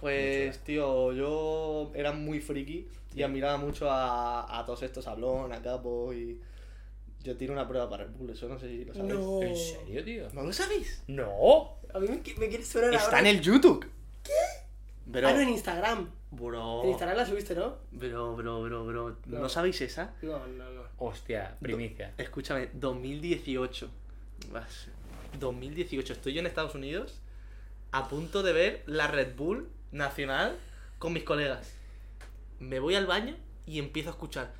Pues, tío, yo era muy friki y admiraba mucho a, a todos estos, a Blon, a Capo y. Yo tiro una prueba para Red Bull, eso no sé si lo sabéis. No. ¿En serio, tío? ¿No lo sabéis? ¡No! A mí me, me quiere sonar Está ahora... en el YouTube. ¿Qué? Pero, Ah, no, en Instagram. bro, En Instagram la subiste, ¿no? bro, bro, bro, bro, ¿no, No. sabéis esa? No, no, no. Hostia, primicia. Escúchame, 2018. Vas, 2018. Estoy yo en Estados Unidos a punto de ver la Red Bull nacional con mis colegas. Me voy al baño y empiezo a escuchar.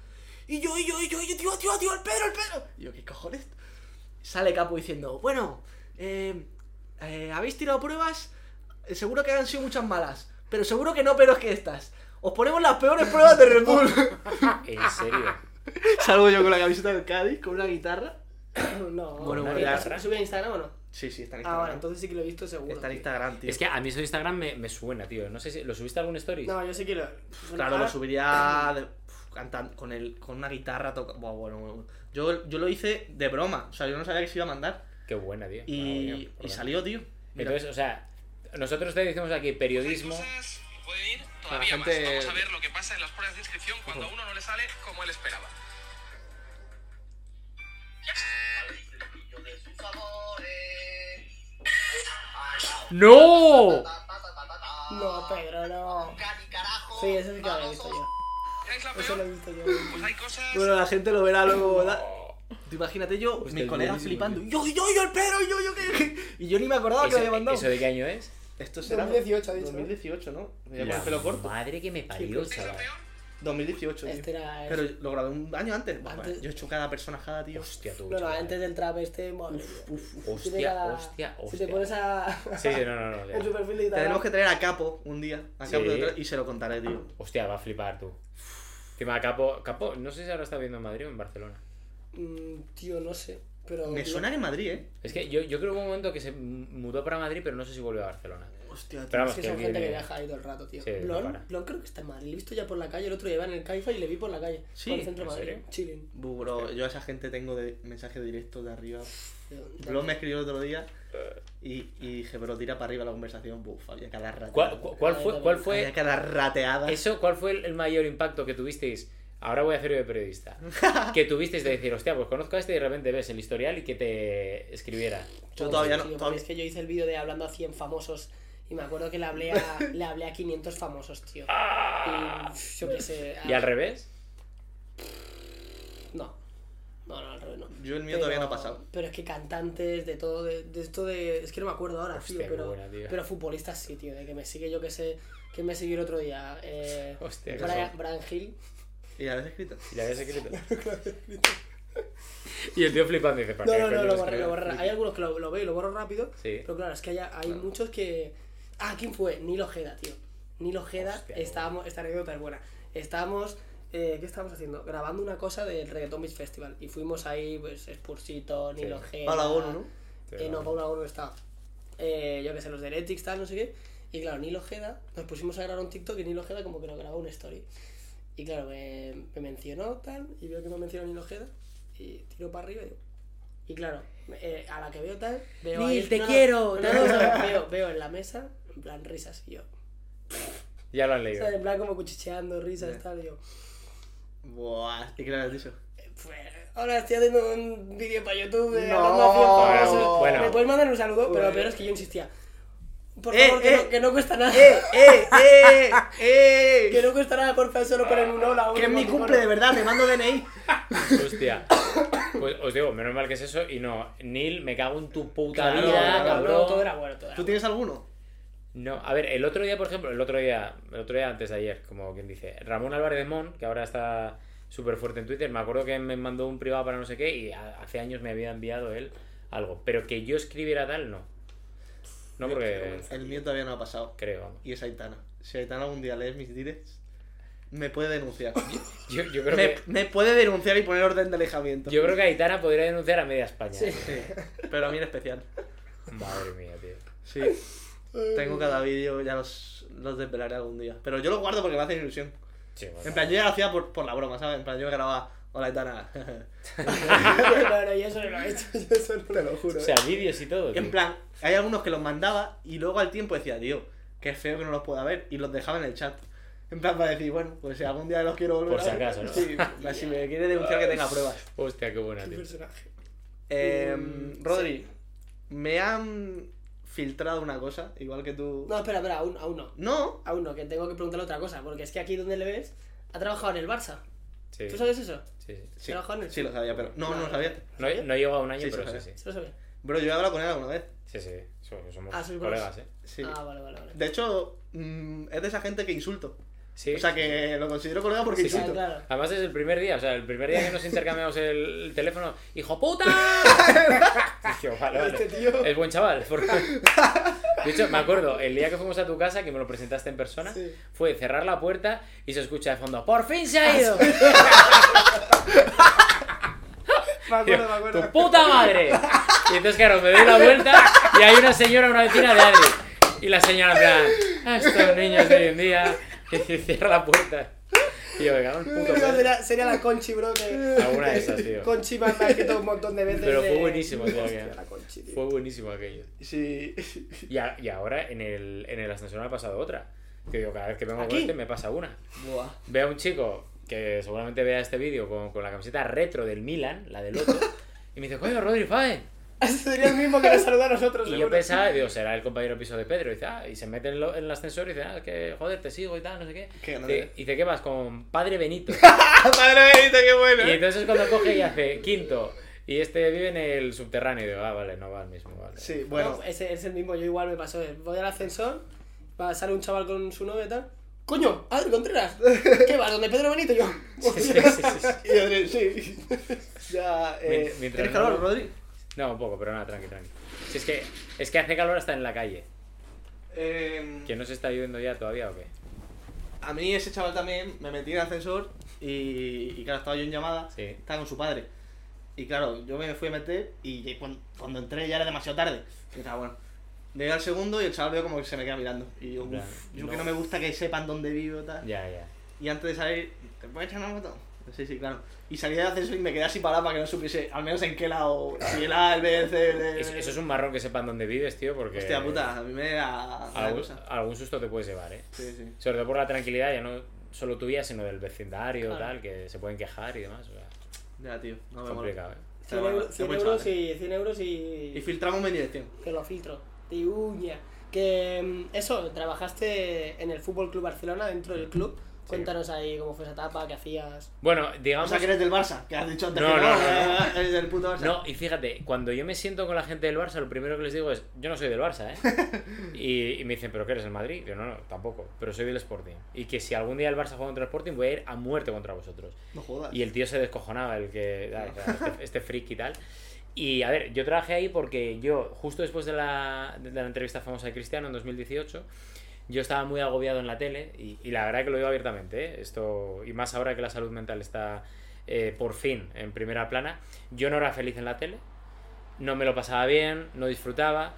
Y yo, y yo, y yo, y yo, tío, tío, tío, el Pedro, el Pedro. Y yo, ¿qué cojones? Sale Capo diciendo, bueno, eh, eh, ¿habéis tirado pruebas? Seguro que han sido muchas malas. Pero seguro que no peores que estas. Os ponemos las peores pruebas de Red Bull. ¿En serio? Salgo yo con la camiseta del Cádiz, con una guitarra. no. Bueno, ¿La bueno, guitarra ¿Sube a Instagram o no? Sí, sí, está en Ah, Instagram. vale, entonces sí que lo he visto seguro. Está en. Instagram, tío. Es que a mí eso de Instagram me, me suena, tío. No sé si... ¿Lo subiste a algún story? No, yo sí que lo... Claro, Ahora- lo subiría de- uf, cantan- con, el, con una guitarra toca... Buah, bueno, bueno. Yo, yo lo hice de broma. O sea, yo no sabía que se iba a mandar. Qué buena, tío. Y, coño, y salió, tío. Mira. Entonces, o sea, nosotros te decimos aquí periodismo. cosas pueden ir La todavía gente- más. Vamos a ver lo que pasa en las pruebas de inscripción cuando a uno no le sale como él esperaba. ¡No! No, Pedro, no. Sí, eso sí que lo he visto yo. ¿Queréis la Eso lo he visto yo. Pues hay cosas... Bueno, la gente lo verá luego. Tú imagínate yo, Hostia, mis colegas flipando. Yo, yo, yo, el Pedro, yo, yo, qué? Y yo ni me acordaba que lo había ¿Eso, mandado. ¿Eso de qué año es? Esto será 2018 ha dicho, ¿no? 2018, ¿no? Me voy a poner pelo corto. madre que me parió, ¿Queréis la chaval. Peor? 2018, tío. Este era... Pero lo grabé un año antes. Yo he hecho cada personajada, tío. Hostia, tú. No, no, antes del trap este... Mía. Tiene Hostia, cada- hostia, Si hostia. te pones a... Sí, sí, no, no, no. en su ya. perfil de. Tenemos que traer a Capo un día. A Capo Sí. y se lo contaré, tío. Hostia, va a flipar tú. Encima, Capo, Capo, no sé si ahora está viviendo en Madrid o en Barcelona. Mm, tío, no sé. Pero... Me suena que en Madrid, ¿eh? Es que yo, yo creo que hubo un momento que se mudó para Madrid, pero no sé si volvió a Barcelona. Hostia, Pero Es que que son gente que viaja ahí todo el rato, tío. Sí, Blon. Blon creo que está en Madrid. Lo he visto ya por la calle. El otro día iba en el Caifa y le vi por la calle. Sí, Por el centro de ¿en Madrid. serio? Chilling. Bu, Bro, yo a esa gente tengo de mensaje directo de arriba. Tío, Blon me escribió el otro día y, y dije, bro, tira para arriba la conversación. Buf, había cada rateada. ¿Cuál, cu- cuál fue, cuál Había fue cada rateada. eso? ¿Cuál fue el, el mayor impacto que tuvisteis ahora voy a hacer yo de periodista. que tuvisteis de decir, hostia, pues conozco a este y de repente ves el historial y que te escribiera. Yo todavía no- tío, todavía- Es que yo hice el vídeo de hablando a 100 famosos y me acuerdo que le hablé a, le hablé a 500 famosos, tío. Y uf, yo qué sé. ¿Y al revés? No. No, no, al revés no. Yo el mío todavía no ha pasado. Pero es que cantantes, de todo, de, de esto de. Es que no me acuerdo ahora, Hostia, tío. Pero, buena, tío. pero futbolistas sí, tío. De que me sigue, yo que sé. que me siguió el otro día? Eh, Hostia, Brian. Brian Hill. ¿Y la habéis escrito? ¿Y la habías escrito? y el tío flipando dice, ¿para No, qué no, no, lo lo borré, lo borré. Hay algunos que lo, lo veo y lo borro rápido. Sí. Pero claro, es que hay, hay muchos que. Ah, ¿quién fue? Nilo Ojeda, tío. Nilo Ojeda, Hostia, estábamos. Esta anécdota es buena. Estábamos. eh, ¿Qué estábamos haciendo? Grabando una cosa del Reggaeton Beach Festival. Y fuimos ahí, pues, Spursito, Nilo Sí. Ojeda. Paula Bono, ¿no? Sí, Eh, no. Paula Bono no estaba. Eh, yo que sé, los de Heretics, tal, no sé qué. Y claro, Nilo Ojeda, nos pusimos a grabar un TikTok y Nilo Ojeda como que nos grabó una story. Y claro, me, me mencionó tal, y veo que me mencionó Nilo Ojeda, y tiro para arriba y digo. Y claro, eh, a la que veo tal, veo. Nil, ahí- te no, quiero, no, te no, veo, veo en la mesa, en plan risas, y yo. Ya lo han O leído. sea, en plan como cuchicheando, risas, Ya. tal, y yo. Buah, ¿y qué le has dicho? Pues, ahora estoy haciendo un vídeo para YouTube de No. hablando famosos. Bueno. Me puedes mandar un saludo, pero lo Bueno. peor es que yo insistía. Por Eh, favor, que, eh. no, que no cuesta nada. ¡Eh, eh, eh! ¡Eh! Que no cuesta nada, porfa, solo poner un hola. Que es mi cumple, de verdad, me mando DNI. Hostia. Pues os digo, menos mal que es eso. Y no, Neil, me cago en tu puta Claro, vida, No, cabrón. no, todo era bueno, todo era ¿Tú bueno. tienes alguno? No, a ver, el otro día, por ejemplo, el otro día, el otro día antes de ayer, como quien dice, Ramón Álvarez de Mon, que ahora está súper fuerte en Twitter, me acuerdo que me mandó un privado para no sé qué y hace años me había enviado él algo, pero que yo escribiera tal, no. No, porque El mío todavía no ha pasado. creo, vamos. Y es Aitana. Si Aitana algún día lees mis directs, me puede denunciar. Yo, yo creo me, que me puede denunciar y poner orden de alejamiento. yo creo que Aitana podría denunciar a media España. Sí, pero a mí en especial. Madre mía, tío. Sí. Tengo cada vídeo, ya los, los desvelaré algún día. Pero yo los guardo porque me hacen ilusión. Sí, bueno. En plan, yo ya lo hacía por, por la broma, ¿sabes? En plan, yo me grababa, hola Aitana. No, no, yo eso no lo he hecho, yo eso no Te lo juro. O sea, vídeos y todo. tío. En plan, hay algunos que los mandaba y luego al tiempo decía, tío, qué feo que no los pueda ver. Y los dejaba en el chat. En plan, para decir, bueno, pues si algún día los quiero volver Por si acaso, ¿no? Sí, si me quiere denunciar que tenga pruebas. Hostia, qué buena, Qué tío. personaje. Eh, Mm, Rodri, me han filtrado una cosa, igual que tú. No, espera, espera, aún, aún no. No, Aún no, que tengo que preguntarle otra cosa, porque es que aquí donde le ves, ha trabajado en el Barça. Sí, ¿Tú sabes eso? sí, sí. sí, ¿Trabajó en el- sí lo sabía, pero no, no lo sabía. No, no llego a un año, Sí, pero sí, sí. ¿Se lo sabía? Bro, yo he hablado con él alguna vez. Sí, sí. Somos, somos Ah, sois colegas. ¿eh? Sí. Ah, vale, vale, vale. De hecho, mm, es de esa gente que insulto. Sí. O sea que lo considero colega porque Sí, sí. Insulto. claro. Además es el primer día, o sea, el primer día que nos intercambiamos el, el teléfono, ¡hijo puta! Dije, vale, vale. Este tío. Es buen chaval. porque- De hecho, me acuerdo, el día que fuimos a tu casa, que me lo presentaste en persona, Sí. fue cerrar la puerta y se escucha de fondo, ¡por fin se ha ido! Me acuerdo, me acuerdo. ¡Tu puta madre! Y entonces, claro, me doy la vuelta y hay una señora, una vecina de Adri. Y la señora, en plan, "Ah, estos niños de hoy en día, cierra la puerta. Yo, me cago en puto pedo. sería- sería la Conchi, bro. Que... Alguna de esas, tío. Conchi me ha escrito un montón de veces. Pero fue de- buenísimo, tío, Hostia, la Conchi, tío. Fue buenísimo aquello. Sí. Y, a- y ahora en el, en el ascensor me ha pasado otra. Que digo, cada vez que vengo ¿Aquí? este me pasa una. Buah. Veo a un chico que seguramente vea este vídeo con, con la camiseta retro del Milan, la del otro, y me dice, coño, Rodri Faen. Sería el mismo que nos saluda a nosotros. Y yo pensaba, digo, será el compañero piso de Pedro. Y dice, ah, y se mete en, lo- en el ascensor y dice, ah, que joder, te sigo y tal, no sé qué. Qué Y dice, y dice, ¿qué vas? Con Padre Benito. Madre mía, qué bueno. y entonces cuando coge y hace quinto. Y este vive en el subterráneo. Y digo, ah, vale, no va al mismo, vale. Sí, bueno. No, ese es el mismo, yo igual me pasó. eh. Voy al ascensor, va, sale un chaval con su novia y tal. ¡Coño! ¡Adri Contreras! ¿Qué vas? ¿Donde Pedro Benito? Yo. Sí, sí, sí, sí. Y Adri, sí. Ya, eh, ¿Tienes calor, no- Rodri? No, un poco, pero nada, tranqui, tranqui. Si es que, es que hace calor hasta en la calle. Eh, ¿Que no se está lloviendo ya todavía o qué? a mí ese chaval también me metí en el ascensor y, y claro, estaba yo en llamada, Sí. estaba con su padre. Y claro, yo me fui a meter y cuando, cuando entré ya era demasiado tarde. Y estaba bueno. Llegué al segundo y el chaval veo como que se me queda mirando. Y yo, uff, yo no. que no me gusta que sepan dónde vivo tal. Ya, ya. Y antes de salir, ¿te puedes echar una foto? Sí, sí, claro. Y salí del ascensor y me quedé así parado para que no supiese, al menos en qué lado, si el A, el B, el C, el D. Es- eso es un marrón que sepan dónde vives, tío, porque... Hostia puta, a mí me da, Algún, susto te puedes llevar, ¿eh? Sí, sí. Sobre todo por la tranquilidad, ya no... solo tuya, sino del vecindario, Claro. tal, que se pueden quejar y demás. O sea, Ya, tío. No me complicado, ¿eh? 100, bueno, euros, está 100 muy euros chaval, y 100 euros y, Y filtramos mi dirección. que lo filtro. De uña. Que mm, eso, trabajaste en el Fútbol Club Barcelona dentro del club. Cuéntanos ahí cómo fue esa etapa, qué hacías. Bueno, O digamos... sea, que eres del Barça, que has dicho antes No, que no, no, no, eh, eres del puto Barça. No, y fíjate, cuando yo me siento con la gente del Barça, lo primero que les digo es, yo no soy del Barça, ¿eh? y, y me dicen, ¿pero qué eres, el Madrid? Yo, no, no, tampoco, pero soy del Sporting. Y que si algún día el Barça juega contra el Sporting, voy a ir a muerte contra vosotros. No jodas. Y el tío se descojonaba, el que, ah, o este, este freak y tal. Y a ver, yo trabajé ahí porque yo, justo después de la, de la entrevista famosa de Cristiano en 2018, yo estaba muy agobiado en la tele y, y la verdad que lo digo abiertamente, ¿eh? esto y más ahora que la salud mental está eh, por fin en primera plana, yo no era feliz en la tele, no me lo pasaba bien, no disfrutaba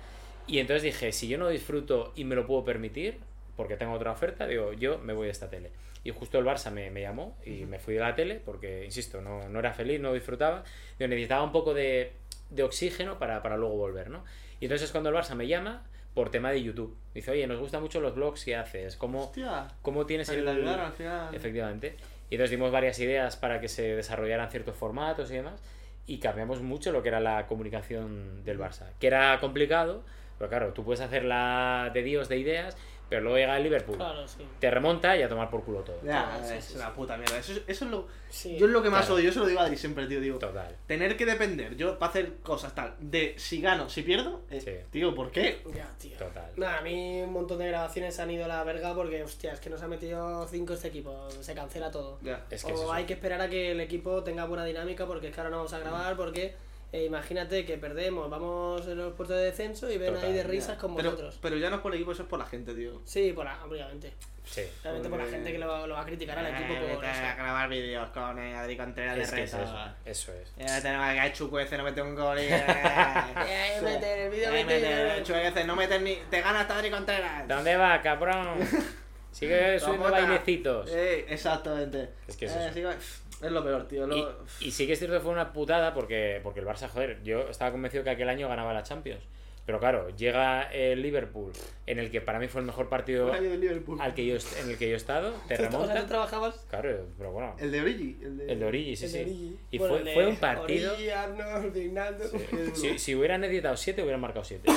y entonces dije, si yo no disfruto y me lo puedo permitir, porque tengo otra oferta, digo, yo me voy de esta tele. Y justo el Barça me, me llamó y me fui de la tele porque, insisto, no, no era feliz, no disfrutaba, yo necesitaba un poco de, de oxígeno para, para luego volver, ¿no? Y entonces es cuando el Barça me llama por tema de YouTube. Dice, oye, nos gustan mucho los blogs que haces, ¿cómo, Hostia. cómo tienes el... te ayudaran al final. Efectivamente. Y entonces dimos varias ideas para que se desarrollaran ciertos formatos y demás. Y cambiamos mucho lo que era la comunicación del Barça. Que era complicado, pero claro, tú puedes hacer la de Dios de ideas, pero luego llega el Liverpool. Claro, sí. Te remonta y a tomar por culo todo. Ya, Sí, es sí, una puta mierda. Eso, es- eso es lo. Sí. Yo es lo que más Claro. odio. Yo se lo digo a Adri siempre, tío. Digo, Total. tener que depender, yo para hacer cosas tal, de si gano, si pierdo, eh, Sí. tío, ¿por qué? Ya, tío. Total. Nada, a mí un montón de grabaciones han ido a la verga porque, hostia, es que nos ha metido 5 este equipo, se cancela todo. Ya. Es que o hay que esperar a que el equipo tenga buena dinámica porque es que ahora no vamos a grabar porque eh, imagínate que perdemos, vamos en los puestos de descenso y ven Total, ahí de ya. risas con Pero, vosotros. pero ya no es por el equipo, eso es por la gente, tío. Sí, por la, obviamente. Sí. Obviamente por la gente que lo, va- lo va a criticar al equipo Eh, por vete a grabar vídeos con eh, Adri Contreras de que reto. eso. Eso es. Eh, tenemos que caer chucuece, no mete un gol y... Eh, meter el vídeo, meter- meter, chucuece, no metes ni... Te gana hasta Adri Contreras. ¿Dónde va, cabrón? Sigue subiendo bailecitos. Eh, exactamente. Es que es Eh, eso. sigue- Es lo peor, tío. Lo... Y, y sí que es cierto que fue una putada porque, porque el Barça, joder, yo estaba convencido que aquel año ganaba la Champions. Pero claro, llega el Liverpool, en el que para mí fue el mejor partido al que yo, en el que yo he estado, te remonta. tú trabajabas Claro, pero bueno, El de Origi. El de, el de Origi, sí, en sí. Origi. Y Bueno, fue, el de fue un partido. Origi, Arnold. Si, si hubieran necesitado 7, hubieran marcado 7.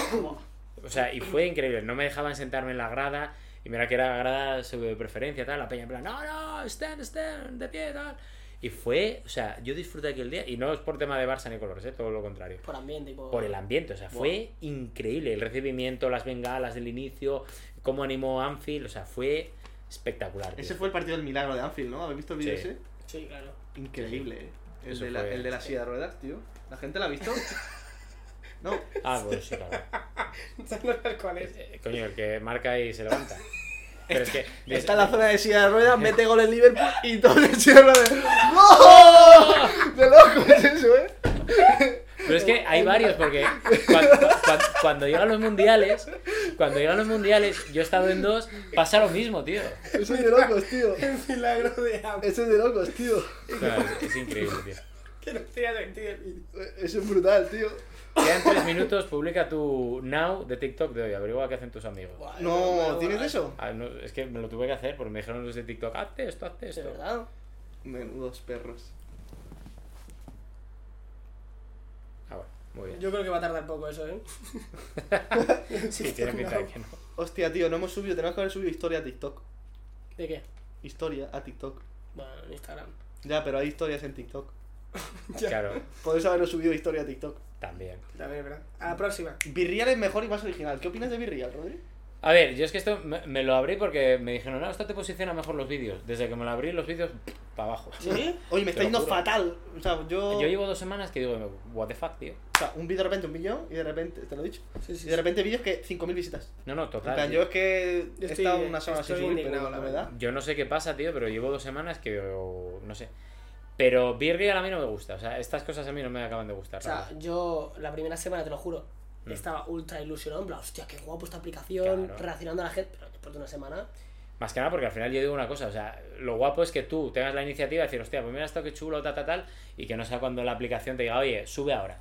O sea, y fue increíble. No me dejaban sentarme en la grada. Y mira que era grada de preferencia, tal. La peña en plan, no, no, stand, stand, de pie, tal. Y fue, o sea, yo disfruté aquel día. Y no es por tema de Barça ni colores, ¿eh? todo lo contrario. Por ambiente y por... Por el ambiente, o sea, fue increíble. El recibimiento, las bengalas del inicio, cómo animó Anfield, o sea, fue espectacular. tío. Ese fue el partido del milagro de Anfield, ¿no? ¿Habéis visto el vídeo Sí. ese? Sí, claro. Increíble, eh. El Eso de, la, el de la silla de ruedas, tío. ¿La gente la ha visto? no. Ah, pues sí, claro. no sabes cuál es. Eh, Coño, el que marca y se levanta. Pero es que. Está en la zona de silla de ruedas, mete gol en Liverpool y todo en silla de. ¡No! ¡De loco es eso, eh! Pero es que hay varios, porque cuando, cuando- cuando llegan los mundiales, cuando llegan los mundiales, yo he estado en dos, pasa lo mismo, tío. Eso es de locos, tío. El milagro de Am. Eso es de locos, tío. O sea, es, es increíble, tío. Que no tenía sentido el vídeo. Eso es brutal, tío. Quedan tres minutos, publica tu now de TikTok de hoy, averigua qué hacen tus amigos. No, ¿tienes eso? Ah, no, es que me lo tuve que hacer porque me dijeron los de TikTok, hazte esto, hazte De esto. verdad. Menudos perros. Ah, bueno, muy bien. Yo creo que va a tardar poco eso, ¿eh? Sí, tiene pinta de que no. Hostia, tío, no hemos subido, tenemos que haber subido historia a TikTok. ¿De qué? Historia a TikTok. Bueno, en Instagram. Ya, pero hay historias en TikTok. Claro, Podéis habernos subido historia a TikTok. También. También verdad. A la próxima. Virreal es mejor y más original. ¿Qué opinas de Virreal, Rodri? A ver, yo es que esto me, me lo abrí porque me dijeron, no, esto te posiciona mejor los vídeos. Desde que me lo abrí, los vídeos, para abajo. ¿Sí? Oye, me está yendo juro. fatal. O sea, yo. Yo llevo dos semanas que digo, what the fuck, tío. O sea, un vídeo de repente un millón y de repente. Te lo he dicho. Sí, Y sí. de repente vídeos que 5.000 visitas. No, no, En total. plan, tío. yo es que Yo he estoy- estado una semana sin subir, pero la verdad. Yo no sé qué pasa, tío, pero llevo dos semanas que no sé. Pero Virreal a mí no me gusta. O sea, estas cosas a mí no me acaban de gustar. O sea, yo la primera semana, te lo juro, Mm. estaba ultra ilusionado. En plan, hostia, qué guapo esta aplicación, Claro. reaccionando a la gente. Pero después de una semana, Más que nada porque al final yo digo una cosa, o sea, lo guapo es que tú tengas la iniciativa de decir, hostia, pues mira esto que chulo, tal, tal, tal, y que no sea cuando la aplicación te diga, oye, sube ahora.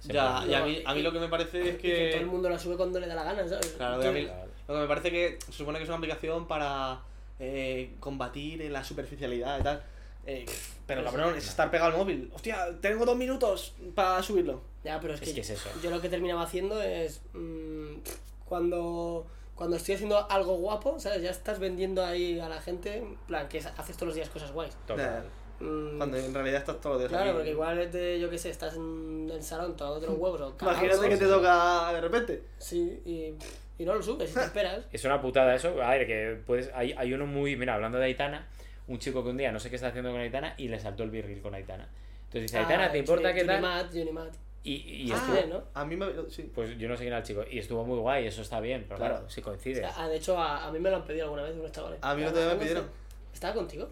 Se Ya, y a mí, a mí lo que me parece es y que todo el que. mundo la sube cuando le da la gana, ¿sabes? Claro, Que- a mí- lo que me parece que se supone que es una aplicación para eh, combatir en la superficialidad y tal. Eh, pero Pues cabrón, es estar pegado al móvil. Hostia, tengo dos minutos para subirlo. Ya, pero es Es que, que es eso. yo lo que terminaba haciendo es. mm, cuando. Cuando estoy haciendo algo guapo, ¿sabes? Ya estás vendiendo ahí a la gente, en plan, que haces todos los días cosas guays. Total. Mm, Cuando en realidad estás todos los días Claro, aquí. porque igual, te- yo qué sé, estás en el salón tomándote los huevos o Imagínate que te toca de repente. Sí, y, y no lo subes, y te esperas. Es una putada eso. A ver, que puedes. Hay, hay uno muy. Mira, hablando de Aitana, un chico que un día no sé qué está haciendo con Aitana y le saltó el virril con Aitana. Entonces dice, Aitana, Ah, ¿te importa qué tal? Unimat, Unimat. Y, y Ah, estuvo. ¿no? A mí me. Sí. Pues yo no sé quién era el chico. Y estuvo muy guay, eso está bien. Pero claro, Claro. si coincide. Ah, de hecho, a, a mí me lo han pedido alguna vez unos chavales. A mí no te me no sé, pidieron. ¿Estaba contigo?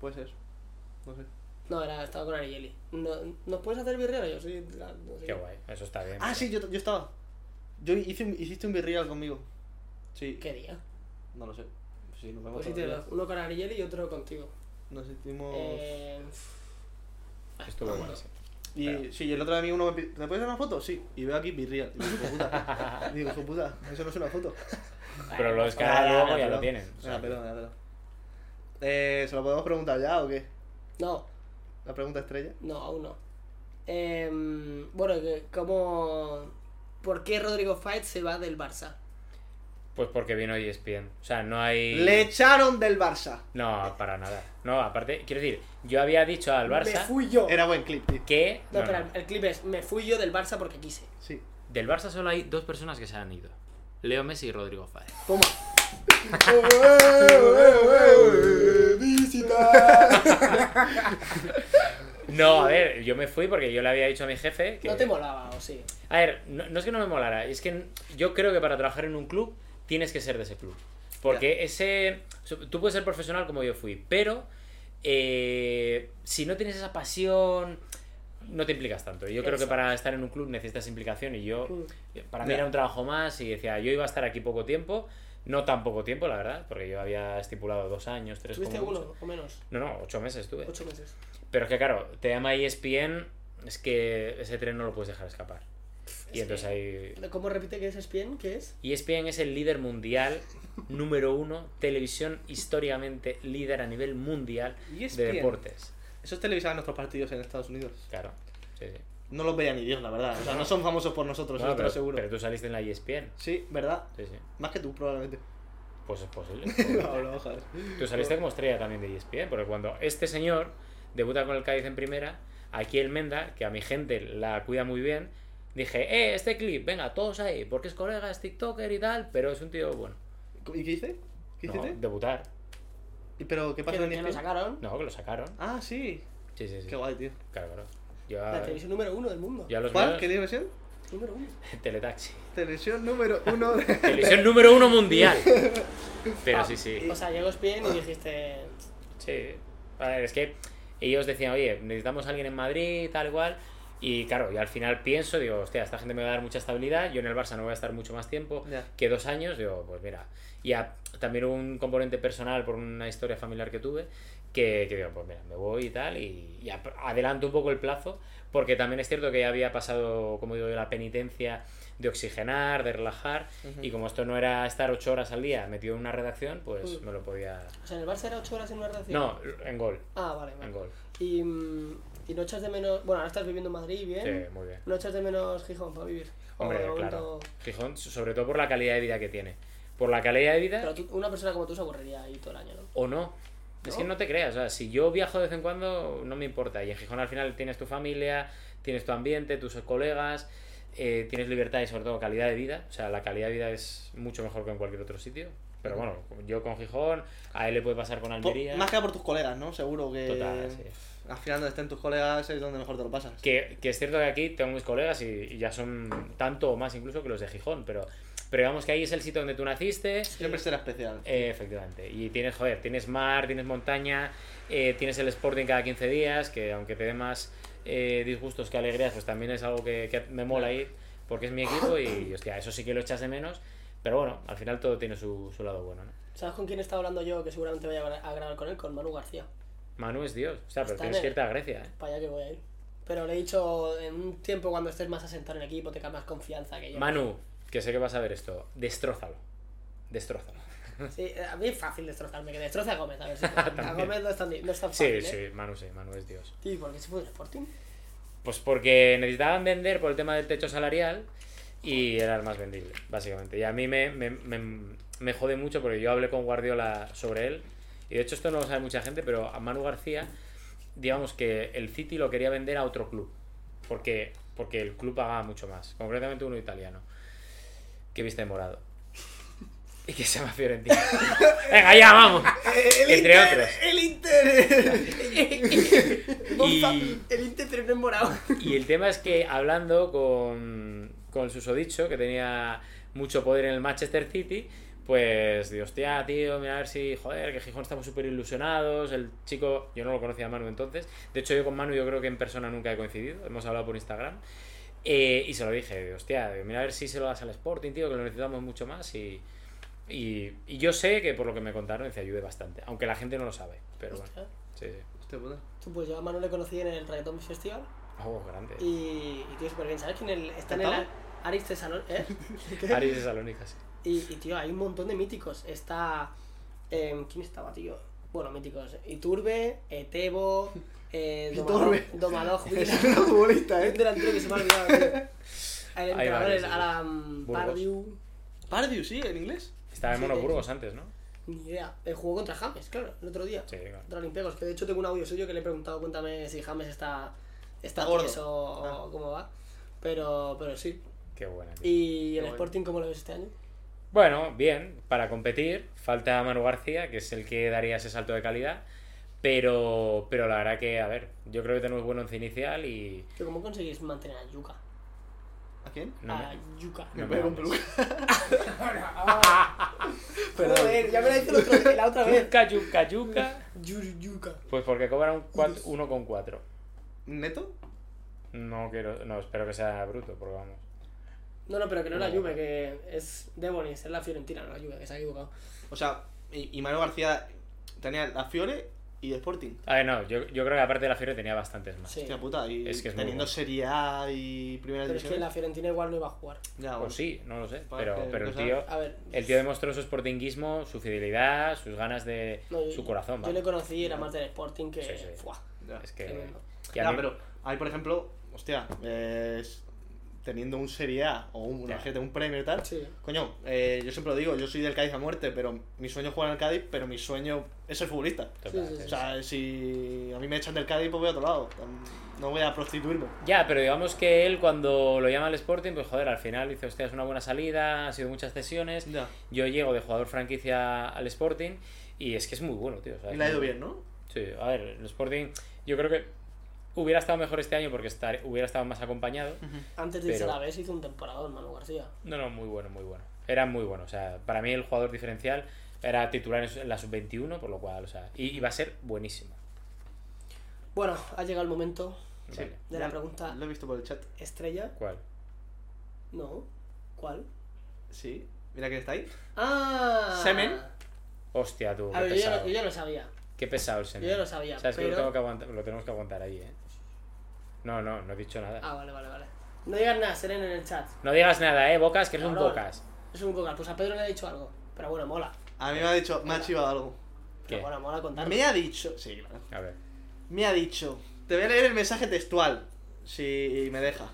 Puede ser. No sé. No, era, estaba con Arieli. ¿No, ¿Nos puedes hacer birrero? Yo sí. la- no sé. Qué guay, eso está bien. Ah, sí, yo, yo estaba. Yo hice, un- hiciste un virreal conmigo. Sí. ¿Qué día? No lo sé. Sí, nos vemos Pues sí, uno con Arieli y otro contigo. Nos hicimos. Eh, Estuvo guay, sí. Y sí, y el otro a mí uno me pide, ¿te puedes hacer una foto? Sí. Y veo aquí Virreal. Digo, hijo puta. Digo, hijo puta, eso no es una foto. Pero lo descarga Ya, ya, luego ya, y ya lo perdón. tienen. o Ya, sea, perdón, ya, perdón. Eh, ¿Se lo podemos preguntar ya o qué? no, La pregunta estrella. no, aún no. Em, bueno, ¿cómo. ¿Por qué Rodrigo Fight se va del Barça? Pues porque vino ESPN. O sea, no hay. Le echaron del Barça. No, para nada. No, aparte, quiero decir, yo había dicho al Me Barça fui yo. Era buen clip, tío. que. No, no, espera, no. el clip es: Me fui yo del Barça porque quise. Sí. Del Barça solo hay dos personas que se han ido: Leo Messi y Rodrigo Fáez. Toma. No, a ver, yo me fui porque yo le había dicho a mi jefe que. No te molaba, o sí. A ver, no, no es que no me molara, es que yo creo que para trabajar en un club tienes que ser de ese club. Porque ese. Tú puedes ser profesional como yo fui, pero eh, si no tienes esa pasión, no te implicas tanto. Y yo creo que para estar en un club necesitas implicación y yo. Mm. Para mí era un trabajo más y decía, yo iba a estar aquí poco tiempo. No tan poco tiempo, la verdad, porque yo había estipulado dos años, tres ¿Tuviste como uno mucho. o menos? No, no, ocho meses estuve. Ocho meses. Pero es que claro, te llama ESPN, es que ese tren no lo puedes dejar escapar. Y Es entonces ahí... ¿Cómo repite que es ESPN? ¿Qué es? ESPN es el líder mundial, número uno, televisión históricamente líder a nivel mundial de ESPN. deportes. Esos televisaban nuestros partidos en Estados Unidos. Claro, sí, sí. No los veía ni Dios, la verdad. O sea, no son famosos por nosotros, Bueno, eso te lo seguro. pero tú saliste en la E ESPN. Sí, ¿verdad? Sí, sí. Más que tú, probablemente. Pues es posible. no, no, joder. Tú saliste como estrella también de E ESPN, porque cuando este señor debuta con el Cádiz en primera, aquí el Menda, que a mi gente la cuida muy bien, dije, eh, este clip, venga, todos ahí, porque es colega, es TikToker y tal, pero es un tío bueno. ¿Y qué hice? ¿Qué No, hiciste? debutar. ¿Y pero qué Que, pasó en que lo ESPN? sacaron. No, que lo sacaron. Ah, sí. Sí, sí, sí. Qué guay, tío. Claro, claro. Yo La televisión número uno del mundo. yo a los ¿Cuál? míos- ¿Qué televisión? Número uno. Teletaxi. Televisión número uno de... Televisión número uno mundial. Pero Ah, sí, sí. O sea, llegó ESPN y dijiste. Sí. A ver, es que ellos decían, oye, necesitamos a alguien en Madrid, tal igual. Y claro, y al final pienso, digo, hostia, esta gente me va a dar mucha estabilidad. Yo en el Barça no voy a estar mucho más tiempo que dos años. Digo, pues mira. Y a- también un componente personal por una historia familiar que tuve. Que, que digo, pues mira, me voy y tal. Y, y ap- adelanto un poco el plazo. Porque también es cierto que ya había pasado, como digo, yo, la penitencia de oxigenar, de relajar. Y como esto no era estar ocho horas al día metido en una redacción, pues me lo podía. O sea, en el Barça era ocho horas en una redacción. No, en gol. Ah, vale, vale. En gol. Y, mm, y no echas de menos. Bueno, ahora estás viviendo en Madrid, bien. Sí, muy bien. No echas de menos Gijón para vivir. Hombre, momento- claro. Gijón, sobre todo por la calidad de vida que tiene. Por la calidad de vida Pero tú- una persona como tú se aburriría ahí todo el año, ¿no? o no. Es que no te creas, o sea, si yo viajo de vez en cuando, no me importa. Y en Gijón al final tienes tu familia, tienes tu ambiente, tus colegas, eh, tienes libertad y sobre todo calidad de vida. O sea, la calidad de vida es mucho mejor que en cualquier otro sitio. Pero bueno, yo con Gijón, a él le puede pasar con Por- Almería. más que por tus colegas, ¿no? Seguro que... Total, sí. Al final donde estén tus colegas es donde mejor te lo pasas. Que, que es cierto que aquí tengo mis colegas y, y ya son tanto o más incluso que los de Gijón, pero, pero digamos que ahí es el sitio donde tú naciste. Siempre será especial. Eh, efectivamente. Y tienes, joder, tienes mar, tienes montaña, eh, tienes el Sporting cada 15 días, que aunque te dé más eh, disgustos que alegrías, pues también es algo que, que me mola ir, porque es mi equipo y, hostia, eso sí que lo echas de menos. Pero bueno, al final todo tiene su, su lado bueno, ¿no? ¿Sabes con quién estaba hablando yo? Que seguramente a gra- a grabar con él, con Manu García. Manu es Dios, o sea, pero tienes en que irte a Grecia, ¿eh? Para allá que voy a ir. Pero le he dicho, en un tiempo cuando estés más asentado en el equipo, tengas más confianza que yo. Manu, que sé que vas a ver esto, destrózalo. Destrózalo. Sí, a mí es fácil destrozarme, que destroce a Gómez, a ver si. A Gómez no es tan, di- no es tan Sí, ¿eh? sí, Manu sí, Manu es Dios. ¿y por qué se fue del Sporting? Pues porque necesitaban vender por el tema del techo salarial y era el más vendible, básicamente. Y a mí me, me, me, me jode mucho porque yo hablé con Guardiola sobre él. Y de hecho esto no lo sabe mucha gente, pero a Manu García, digamos que el City lo quería vender a otro club. Porque, porque el club pagaba mucho más. Concretamente uno italiano. Que viste de morado. Y que se llama Fiorentina. Venga, ya, vamos. Entre otros. El Inter. Y, El Inter, pero no es morado. Y el tema es que hablando con, con el susodicho, que tenía mucho poder en el Manchester City, pues de hostia, tío, mira a ver si, joder, que Gijón estamos súper ilusionados. El chico, yo no lo conocía a Manu entonces. De hecho, yo con Manu yo creo que en persona nunca he coincidido. Hemos hablado por Instagram. Eh, y se lo dije, de, hostia, digo, mira a ver si se lo das al Sporting, tío, que lo necesitamos mucho más. Y, y, y yo sé que por lo que me contaron, dice, ayude bastante. Aunque la gente no lo sabe. Pero bueno, sí, sí. Hostia pues yo a Manu le conocí en el Reggaeton Festival Oh, grande. y, y tío, súper bien. ¿Sabes quién el- está en el. Aris Tesalón? ¿Eh? Aris de Salónica, sí. Y, y, tío, hay un montón de míticos. Está. em, ¿Quién estaba, tío? Bueno, míticos. Iturbe, Etebo, eh, Iturbe. Domaloj, Es una futbolista, eh. un delantero que se me ha olvidado, tío. El Hay entrenador, el. Alan. Pardew. Pardiu, sí, en inglés. Estaba en Sí, Monoburgos antes, ¿no? Ni idea. Eh, jugó contra James, claro, el otro día. Sí, claro. Contra Olympiacos, que de hecho tengo un audio suyo que le he preguntado, cuéntame si James está, está gordo. tieso o Ah. cómo va. Pero, pero sí. Qué buena. tío. ¿Y el bueno. Sporting cómo lo ves este año? Bueno, bien, para competir falta Manu García, que es el que daría ese salto de calidad, pero, pero la verdad que, a ver, yo creo que tenemos buen once inicial y... Tío, ¿Cómo conseguís mantener a Yuka? ¿A quién? No a me- Yuka. no Me me pego peluca. Joder, ya me la hice otro- la otra vez. Yuca, yuca, yuca. Yu- Yuka. Pues porque cobra un 1,4. ¿Neto? No quiero, no, espero que sea bruto, porque vamos. No, no, pero que no es la Juve, que es Debonis, es la Fiorentina, no la Juve, que se ha equivocado. O sea, y, y Manuel García tenía la Fiore y el Sporting. A ver, no, yo, yo creo que aparte de la Fiore tenía bastantes más. Sí. Hostia puta, y Es que es muy teniendo bueno. Serie A y Primera Pero es que División. la Fiorentina igual no iba a jugar. Ya, bueno. Pues sí, no lo sé, Vale, pero, que pero el tío... A ver. El tío demostró su sportinguismo, su fidelidad, sus ganas de... no, yo- su corazón, Yo ¿vale? le conocí, era más del Sporting que. Sí, sí. Fuah, Ya. Es que... Ya, mí- pero hay, por ejemplo, hostia, es- teniendo un Serie A o un, Ya. imagínate, un premio y tal. Sí. Coño, eh, yo siempre lo digo, yo soy del Cádiz a muerte, pero mi sueño es jugar en el Cádiz, pero mi sueño es ser futbolista. Sí, sí, sí. O sea, si a mí me echan del Cádiz, pues voy a otro lado. No voy a prostituirme. Ya, pero digamos que él cuando lo llama al Sporting, pues joder, al final dice, hostia, es una buena salida, ha sido muchas cesiones. Ya. Yo llego de jugador franquicia al Sporting y es que es muy bueno, tío. o sea, Y le ha ido bien, ¿no? Sí, a ver, el Sporting yo creo que hubiera estado mejor este año porque estar, hubiera estado más acompañado. Antes de irse a la vez hizo un temporadón, Manu García. No, no, muy bueno, muy bueno. Era muy bueno, o sea, para mí el jugador diferencial era titular en la sub-21, por lo cual, o sea, y iba a ser buenísimo. Bueno, ha llegado el momento de la pregunta Lo he visto por el chat. estrella. ¿Cuál? No. ¿Cuál? Sí. Mira quién está ahí. ¡Ah! ¿Semen? Hostia, tú, A qué ver, yo ya, pesado. lo, yo ya lo sabía. Qué pesado el Yo semen. ya lo sabía. Pero... lo, tengo que aguantar- lo tenemos que aguantar ahí, eh. No, no, no he dicho nada. Ah, vale, vale, vale. No digas nada, Seren en el chat. No digas nada, eh, Bocas, que eres un Cabrón. Bocas. Es un poco. Pues a Pedro le ha dicho algo. Pero bueno, mola. A mí me ha dicho, me ha chivado algo. Pero ¿Qué? bueno, mola contarlo. Me ha dicho. Sí, claro. A ver. Me ha dicho. Te voy a leer el mensaje textual. Si me deja.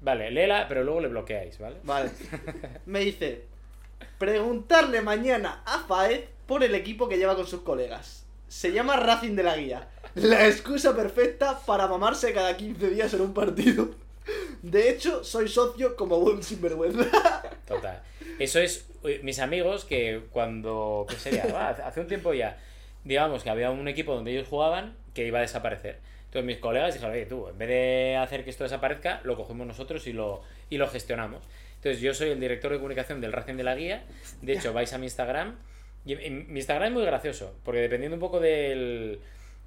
Vale, léela, pero luego le bloqueáis, ¿vale? Vale. Me dice. Preguntarle mañana a Faed por el equipo que lleva con sus colegas. Se llama Racing de la Guía. La excusa perfecta para mamarse cada 15 días en un partido. De hecho, soy socio como buen sinvergüenza. Total. Eso es uy, mis amigos que cuando. ¿Qué sería? Va, hace- un tiempo ya. Digamos que había un equipo donde ellos jugaban que iba a desaparecer. Entonces mis colegas dijeron, oye, tú, en vez de hacer que esto desaparezca, lo cogemos nosotros y lo, y lo gestionamos. Entonces yo soy el director de comunicación del Racing de la Guía. De hecho, vais a mi Instagram. Y mi Instagram es muy gracioso, porque dependiendo un poco del.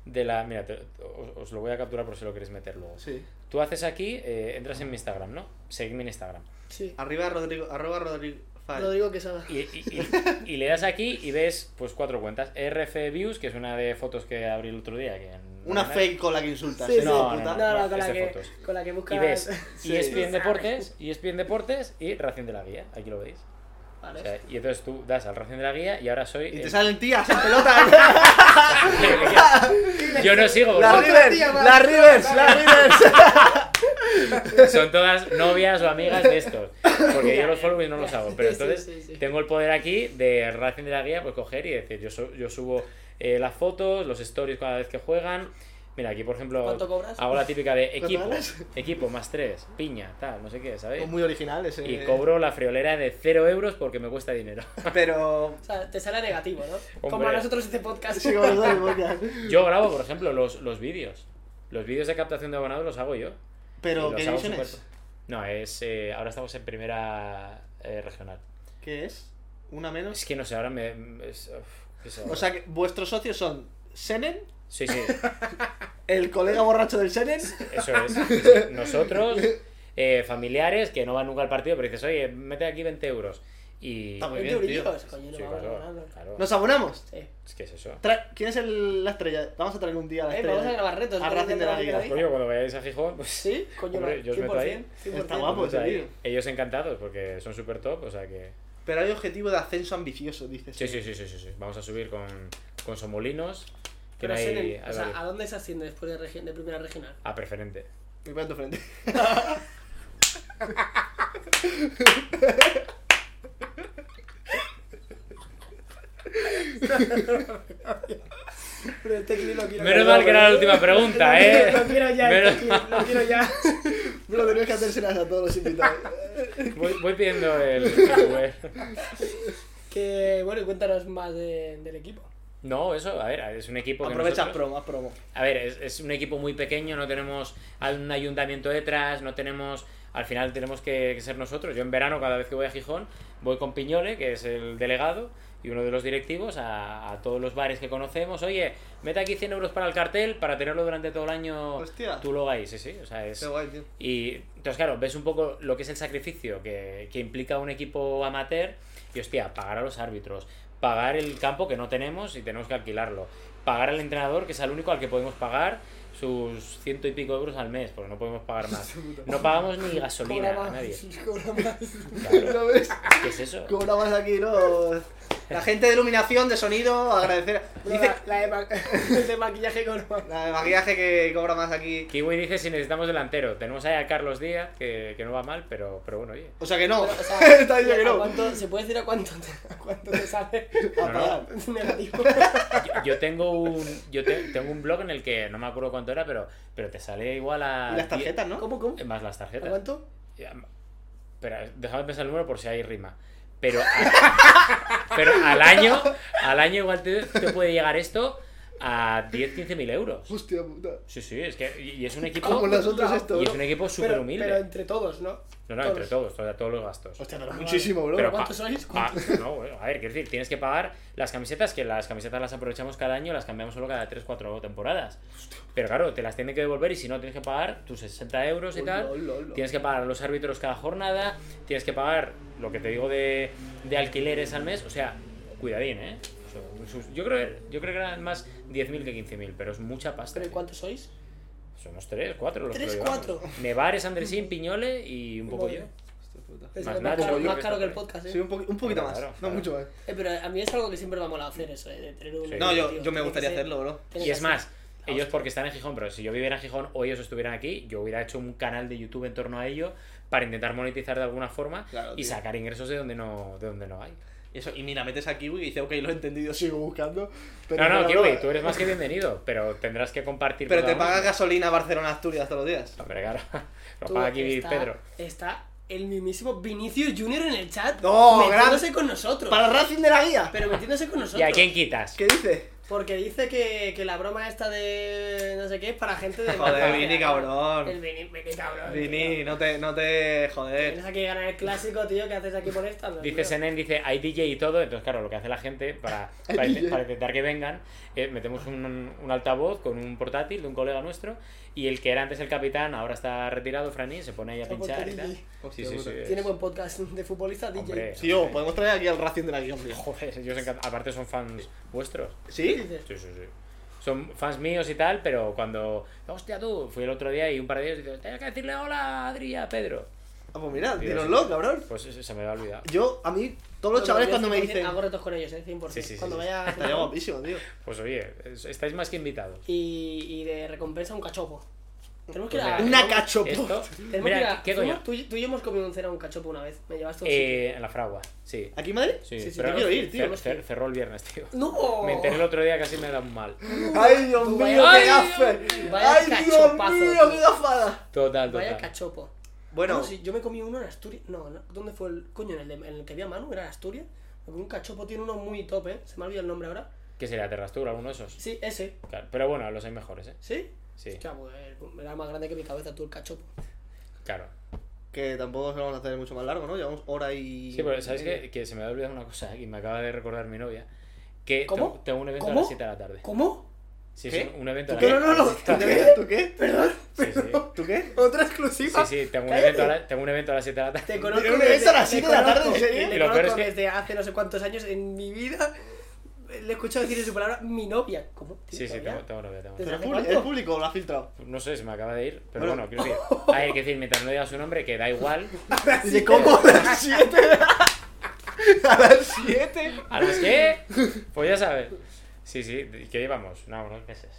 De la. Mira, te- os, os lo voy a capturar por si lo queréis meter luego. Sí. Tú haces aquí, eh, entras en mi Instagram, ¿no? Seguidme en Instagram. Sí. Arriba Rodrigo. Arroba Rodrigo. Rodrigo Quesada. Y, y- y- y le das aquí y ves pues cuatro cuentas. RF Views, que es una de fotos que abrí el otro día. Que en- Una no- fake con la que insultas. Sí, ¿eh? sí. No, Puta. no, No, no, no, con la, que, fotos. con la que buscas. Y ves Sí. ESPN Deportes, ESPN Deportes y Racing de la Guía. Aquí lo veis. Vale. O sea, y entonces tú das al Racing de la Guía y ahora soy. Y el- te salen tías en pelota. Yo no sigo, la porque Rivers, tía más. la Rivers, la Rivers. son todas novias o amigas de estos. Porque yo los followings no los hago. Pero sí, entonces sí, sí. tengo el poder aquí de Racing de la Guía, pues coger y decir, yo, yo subo eh, las fotos, los stories cada vez que juegan. Mira, aquí por ejemplo ¿Cuánto cobras? hago la típica de equipo, equipo más tres, piña, tal, no sé qué, ¿sabes? Muy original ese. Y cobro la friolera de 0 euros porque me cuesta dinero. Pero. O sea, te sale negativo, ¿no? Como Hombre. a nosotros este podcast. Sí, como nosotros, porque- Yo grabo, por ejemplo, los, los vídeos. Los vídeos de captación de abonados los hago yo. Pero, ¿qué división es? No, es. eh, ahora estamos en primera eh, regional. ¿Qué es? ¿Una menos? Es que no sé, ahora me. es- uf. O sea que vuestros socios son Senen, Sí, sí, el colega borracho del Senen. eso es. Nosotros, eh, familiares que no van nunca al partido, pero dices, oye, mete aquí 20 euros. Y. Está muy 20 bien, tío. coño, no Sí, vamos claro, ganando. claro. ¿Nos abonamos? Sí. Es que es eso. Tra- ¿Quién es el- la estrella? Vamos a traer un día a la Eh, estrella. vamos a grabar retos. A Racing de la Liga. Coño, cuando vayáis a Gijón, pues. Sí, coño, Hombre, yo os meto ahí. 100%, 100%. Está guapo. pues ese ahí, ellos encantados porque son súper top, o sea que. Pero hay objetivo de ascenso ambicioso, dices. Sí, sí, sí, sí, sí, sí. Vamos a subir con, con Somolinos. Pero no o sea. ¿a dónde se asciende después de, regi- de primera regional? a preferente. Me voy a tu frente. Pero este clip lo quiero Menos mal que era la última pregunta, ¿eh? Lo quiero ya, Menos- este clip, lo quiero ya. Bro, tenías que hacérselas a todos los invitados. Voy, voy pidiendo el, Uber. Que, bueno, y cuéntanos más de- del equipo. No, eso, a ver, es un equipo que Aprovecha nosotros- promo, promo. A ver, es, es un equipo muy pequeño, no tenemos un ayuntamiento detrás, no tenemos... Al final tenemos que, que ser nosotros. Yo en verano, cada vez que voy a Gijón, voy con Piñole, que es el delegado, y uno de los directivos, a, a todos los bares que conocemos. Oye, mete aquí 100 euros para el cartel, para tenerlo durante todo el año Hostia. tú lo ahí, sí, sí. O sea, es... Qué guay, tío. Y entonces, claro, ves un poco lo que es el sacrificio que, que implica un equipo amateur y, hostia, pagar a los árbitros, pagar el campo que no tenemos y tenemos que alquilarlo, pagar al entrenador, que es el único al que podemos pagar sus ciento y pico euros al mes, porque no podemos pagar más. No pagamos ni gasolina Cobra a más, nadie. cobra más. Claro. ¿Qué es eso? Cobra más aquí, ¿no? La gente de iluminación, de sonido, agradecer. Dice La, la de, ma- de maquillaje con la de maquillaje que cobra más aquí. Kiwi dice si necesitamos delantero. Tenemos ahí a Carlos Díaz, que, que no va mal, pero, pero bueno, oye. O sea que no. Pero, o sea, Está diciendo que ¿a no. cuánto- ¿Se puede decir a cuánto te, a cuánto te sale A pagar. negativo? Yo, yo tengo un yo te- tengo un blog en el que no me acuerdo cuánto era, pero, pero te sale igual a... Y las tarjetas, ¿no? ¿Cómo, cómo? Más las ¿A tarjetas. cuánto? Ya, Espera, déjame pensar el número por si hay rima. Pero, a- pero al año, al año igual te, te puede llegar esto a 10-15 mil euros. Hostia puta. Sí, sí, es que y es un equipo Como nosotros esto, y es un equipo súper Pero, humilde. pero entre todos, ¿no? No, no, entre todos, todos, todos los gastos. Hostia, pero muchísimo, bro. Pero ¿cuántos sois? pa- no, bueno, a ver, quiero decir, tienes que pagar las camisetas, que las camisetas las aprovechamos cada año, las cambiamos solo cada 3-4 temporadas. Pero claro, te las tienen que devolver y si no, tienes que pagar tus 60 euros y Hola, tal. Tienes que pagar a los árbitros cada jornada, tienes que pagar lo que te digo de, de alquileres al mes, o sea, cuidadín, ¿eh? Sus- Yo creo, yo creo que eran más 10.000 que 15.000, pero es mucha pasta. ¿Pero ¿y cuántos sois? Somos 3, 4 los ¿Tres, cuatro? Nevares, Andresín, Piñole y un poco yo. Es Más caro, más que caro está que el podcast, ¿eh? Sí, un, poqui- un poquito Claro, más. claro, No claro. mucho más. Eh, Pero a mí es algo que siempre me ha molado hacer eso, eh, de tener un... Sí. No, yo, yo me gustaría ser- hacerlo, bro. Y es más, ellos hostia. porque están en Gijón, pero si yo viviera en Gijón o ellos estuvieran aquí, yo hubiera hecho un canal de YouTube en torno a ello para intentar monetizar de alguna forma Claro, y tío. sacar ingresos de donde no, de donde no hay. Y, eso, y mira, metes a Kiwi y dice, ok, lo he entendido, sigo buscando. Pero no, no, Kiwi, tú eres más que bienvenido, pero tendrás que compartir. Pero te uno. gasolina Barcelona-Asturias todos los días. Hombre, claro. Lo paga aquí está, Pedro. Está el mismísimo Vinicius Junior en el chat. No, metiéndose gran- con nosotros. Para el Racing de la guía. Pero metiéndose con ¿Y nosotros. a quién quitas? ¿Qué dice? Porque dice que, que la broma esta de no sé qué es para gente de... Joder. Vini, cabrón. El Vini, Vini, cabrón. Vini, no te, no te Tienes joder. aquí que ganar el clásico, tío, ¿qué haces aquí por esta? No, Dice. Senen, dice, hay DJ y todo, entonces claro, lo que hace la gente para, para, para intentar que vengan, eh, metemos un, un altavoz con un portátil de un colega nuestro y el que era antes el capitán ahora está retirado, Franí, se pone ahí a pinchar y tal. Sí, sí, sí, Tiene buen podcast de futbolista, DJ. Hombre. Tío, podemos traer aquí al Racing de la guía, hombre. Joder, ellos aparte son fans vuestros. ¿Qué ¿Sí? Sí, sí, sí. Son fans míos y tal, pero cuando. Hostia, tú, fui el otro día y un par de dices, tienes que decirle hola, Adri, a Pedro. Ah, pues mira, dínoslo, cabrón. Pues se me había olvidado. Yo, a mí, todos los chavales cuando me dicen. Hago retos con ellos, ¿eh? 100%. Sí, sí, sí, cuando sí. vaya. Estaría guapísimo, tío. Pues oye, es- estáis más que invitados. Y, y de recompensa un cachopo. Tenemos que ir Pues a. mira, Una cachopo. Esto, tenemos que ir mira, a- ¿qué, coño? Tú, y- tú y yo hemos comido un cena un cachopo una vez. Me llevaste a un Eh, en la fragua, sí. ¿Aquí en Madrid? Sí, Sí, sí, pero yo quiero ir, tío, cer- cerró el viernes, tío. ¡No! Me enteré el otro día casi me da un mal. ¡Ay, Dios mío, vaya- qué ¡Ay, gafe! vaya ¡Ay, Dios cachopazo, mío, tío. qué gafada! Total, Vaya total. cachopo. Bueno, No, sí, yo me comí uno en Asturias. No, no, ¿dónde fue el. Coño, en el, de- en el que había Manu, era en Asturias. Me comí un cachopo, tiene uno muy top, ¿eh? Se me ha olvidado el nombre ahora. ¿Qué sería? ¿Terrastura? ¿Alguno de esos? Sí, ese. Claro, Pero bueno, los hay mejores, ¿eh? ¿Sí? Sí, Hostia, pues era más grande que mi cabeza tú el cachopo. claro. que tampoco se lo vamos a hacer mucho más largo, ¿no? Llevamos hora y. Sí, pero ¿sabes qué? Que se me ha olvidado una cosa y me acaba de recordar mi novia. Que ¿Cómo? tengo- un evento a las 7 de la tarde. ¿Cómo? Sí, ¿Qué? sí, un evento a ¿Tú las qué? No, no, no. ¿Tú qué? ¿Tú qué? Perdón. Sí, sí. ¿Tú qué? Otra exclusiva. Sí, sí, tengo un, evento a la- tengo un evento a las 7 de la tarde. Te conozco ¿Un evento a las te siete de la tarde, en serio? Le Y lo peor conozco es que- desde hace no sé cuántos años en mi vida. Le he escuchado decir en su palabra mi novia. ¿Cómo? Sí, sí, tengo, tengo novia, tengo ¿Desde novia. ¿Pero es público, ¿Es público o lo ha filtrado? No sé, se me acaba de ir, pero Bueno. bueno, quiero decir. Hay que decir, mientras no diga su nombre, que da igual. Dice, ¿cómo? ¿A las 7? ¿A las 7? ¿A las qué? Pues ya sabes. Sí, sí, ¿qué llevamos? No, unos meses.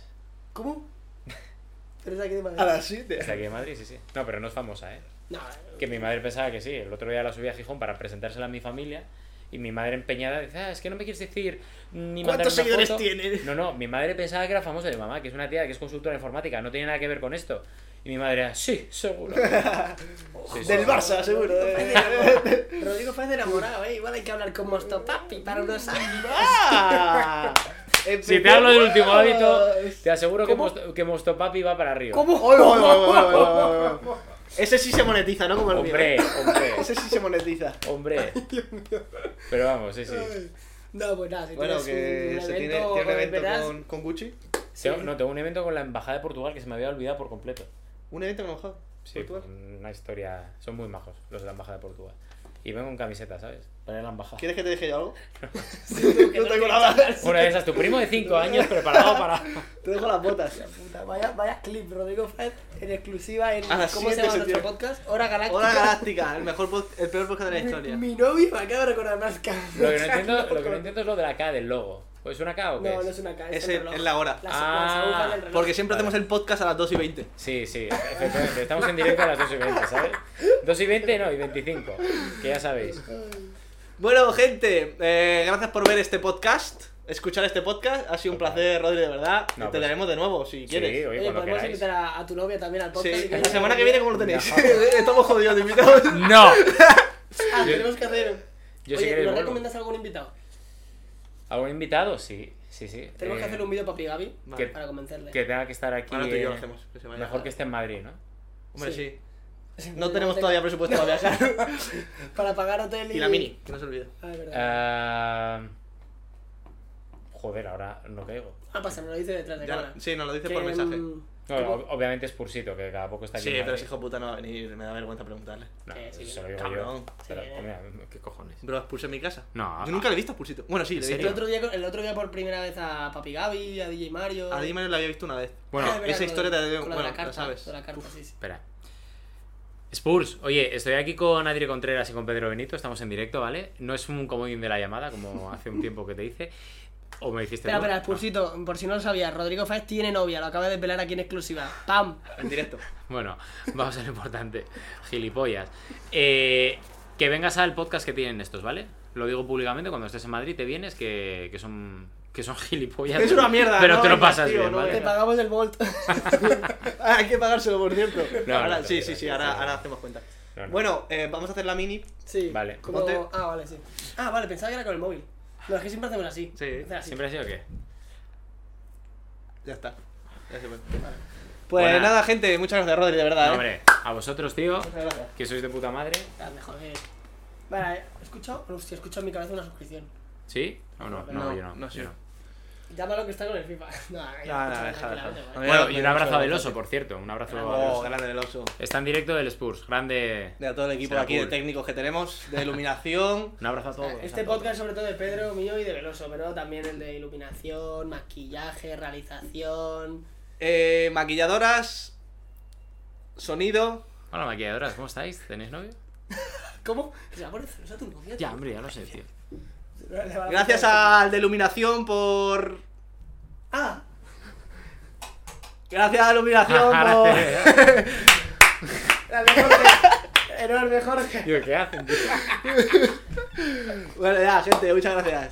¿Cómo? Pero es aquí de Madrid. A las 7. Está aquí en Madrid, sí, sí. No, pero no es famosa, ¿eh? No, Que mi madre pensaba que sí. El otro día la subí a Gijón para presentársela a mi familia. Y mi madre empeñada dice, ah, es que no me quieres decir ni ¿Cuántos seguidores foto". tiene? No, no, mi madre pensaba que era famosa de mamá, que es una tía que es consultora informática, no tiene nada que ver con esto. Y mi madre era, sí, seguro. Sí, sí. Del Barça, seguro. Rodrigo parece enamorado, ¿eh? Igual hay que hablar con Mosto Papi para unos años. Si te hablo del último hábito, te aseguro que, ¿Cómo? Most- que Mostopapi va para arriba. ¿Cómo? Oye. Ese sí se monetiza, ¿no? Como el mío. Hombre, hombre, Ese sí se monetiza. hombre. Pero vamos, sí, sí. No, pues nada, si Bueno, tienes que un se tiene, tiene un evento con, con Gucci. Tengo- no, tengo un evento con la Embajada de Portugal que se me había olvidado por completo. Un evento con Embajada. Sí, Portugal. una historia. Son muy majos los de la Embajada de Portugal. Y vengo con camiseta, ¿sabes? Para ir a la embajada. ¿Quieres que te deje yo algo? no no tengo te nada. Una de esas, tu primo de 5 años preparado para. Te dejo las botas. Puta, vaya, vaya clip, Rodrigo Fed en exclusiva en. ¿Cómo se llama nuestro podcast? Hora Galáctica. Hora Galáctica, el, mejor el peor podcast de la Mi, historia. mi novio me acaba de recordar más que. Lo que, no entiendo, lo que no entiendo es lo de la K del logo. ¿Pues es una K o qué? No, es? no es una K, es, Es el es la hora. Las, Ah, las. Porque siempre Vale. hacemos el podcast a las 2 y 20. Sí, sí, efectivamente. Estamos en directo a las 2 y 20, ¿sabes? 2 y 20, no, y 25. Que ya sabéis. Bueno, gente, eh, gracias por ver este podcast. Escuchar este podcast. Ha sido un placer, Rodri, de verdad. No, te pues- tenemos de nuevo, si Sí, quieres. oye, Oye, cuando podemos queráis. invitar a, a tu novia también al Sí, podcast. y la semana que viene, ¿cómo lo tenéis? No. Estamos jodidos de invitados. ¡No! Ah, tenemos que hacer. Yo sí Oye, que ¿nos vuelvo. recomiendas algún invitado? ¿Algún invitado? Sí, sí, sí. Tenemos Eh, que hacerle un vídeo para Gaby que- para convencerle. Que tenga que estar aquí. Ahora tú y yo eh, lo hacemos. Que se vaya. Mejor que esté en Madrid, ¿no? Hombre, Sí. sí. No tenemos todavía presupuesto para viajar. Para pagar hotel y. y la mini, que no se olvide. Ah, es verdad. Ah, Joder, ahora no caigo. Ah, pasa, me lo dice detrás de Ya- cámara. sí, nos lo dices Que, por mensaje. mm, No, obviamente es Pursito, que cada poco está aquí. Sí, pero ese hijo puta no va a venir, me da vergüenza preguntarle. No, Eh, sí, eso lo digo cabrón. yo. Pero, Sí, eh. mira, ¿qué cojones? Bro, expulsé en mi casa. No. Yo nunca le he visto a Pulsito. Bueno, sí, ¿En le he serio? El visto. otro, día, el otro día por primera vez a Papi Gaby, a DJ Mario. A Dima la había visto una vez. Bueno, Ah, esa historia te de- debe- con lo de bueno, la carta, la sabes. la carta, sí, sí. Espera. Spurs, oye, estoy aquí con Adri Contreras y con Pedro Benito, estamos en directo, ¿vale? No es un comodín de la llamada, como hace un tiempo que te hice. O me dijiste. Espera, espera, Pursito, por si no lo sabías, Rodrigo Fáez tiene novia, lo acaba de pelar aquí en exclusiva. ¡Pam! En directo. Bueno, vamos a lo importante. Gilipollas. Eh, que vengas al podcast que tienen estos, ¿vale? Lo digo públicamente, cuando estés en Madrid te vienes, que, que son que son gilipollas. Es una mierda, Pero no te lo pasas tío, bien, no ¿vale? Te pagamos el Volt. Ah, hay que pagárselo, por cierto. No, Ahora- no, sí, sí, sí, ahora, ahora hacemos cuenta. No, no. Bueno, eh, vamos a hacer la mini. Sí. Vale. Como... Ponte- Ah, vale, sí. Ah, vale, pensaba que era con el móvil. No, es que siempre hacemos así. Sí. Hacer así. ¿Siempre ha sido qué? Ya está. Ya se puede. Pues Buena. nada, gente, muchas gracias, Rodri, de verdad. No, ¿eh? hombre, a vosotros, tío, Muchas gracias. que sois de puta madre. Ah, que... Vale, ¿he escuchado? Hostia, he escuchado en mi cabeza una suscripción. ¿Sí? ¿O no? No, No, yo no. no, sí. yo no. Llámalo que está con el FIFA. No, No, deja, deja. Bueno, y un abrazo a Veloso, por cierto. Un abrazo a Oh, Veloso. grande del oso. Está en directo del Spurs. Grande. De a todo el equipo Será aquí cool. de técnicos que tenemos, de iluminación. Un abrazo a todos. Este a todos. podcast sobre todo de Pedro, mío y de Veloso, pero también el de iluminación, maquillaje, realización... Eh, maquilladoras. Sonido. Hola, maquilladoras, ¿cómo estáis? ¿Tenéis novio? ¿Cómo? Se va a poner celosa tu novia. Ya, hombre, ya lo sé, tío. Gracias al de iluminación por. Ah, Gracias a la iluminación por. te- grande Jorge. Enorme Jorge. Digo, ¿qué hacen, tío? Bueno, ya, gente, muchas gracias.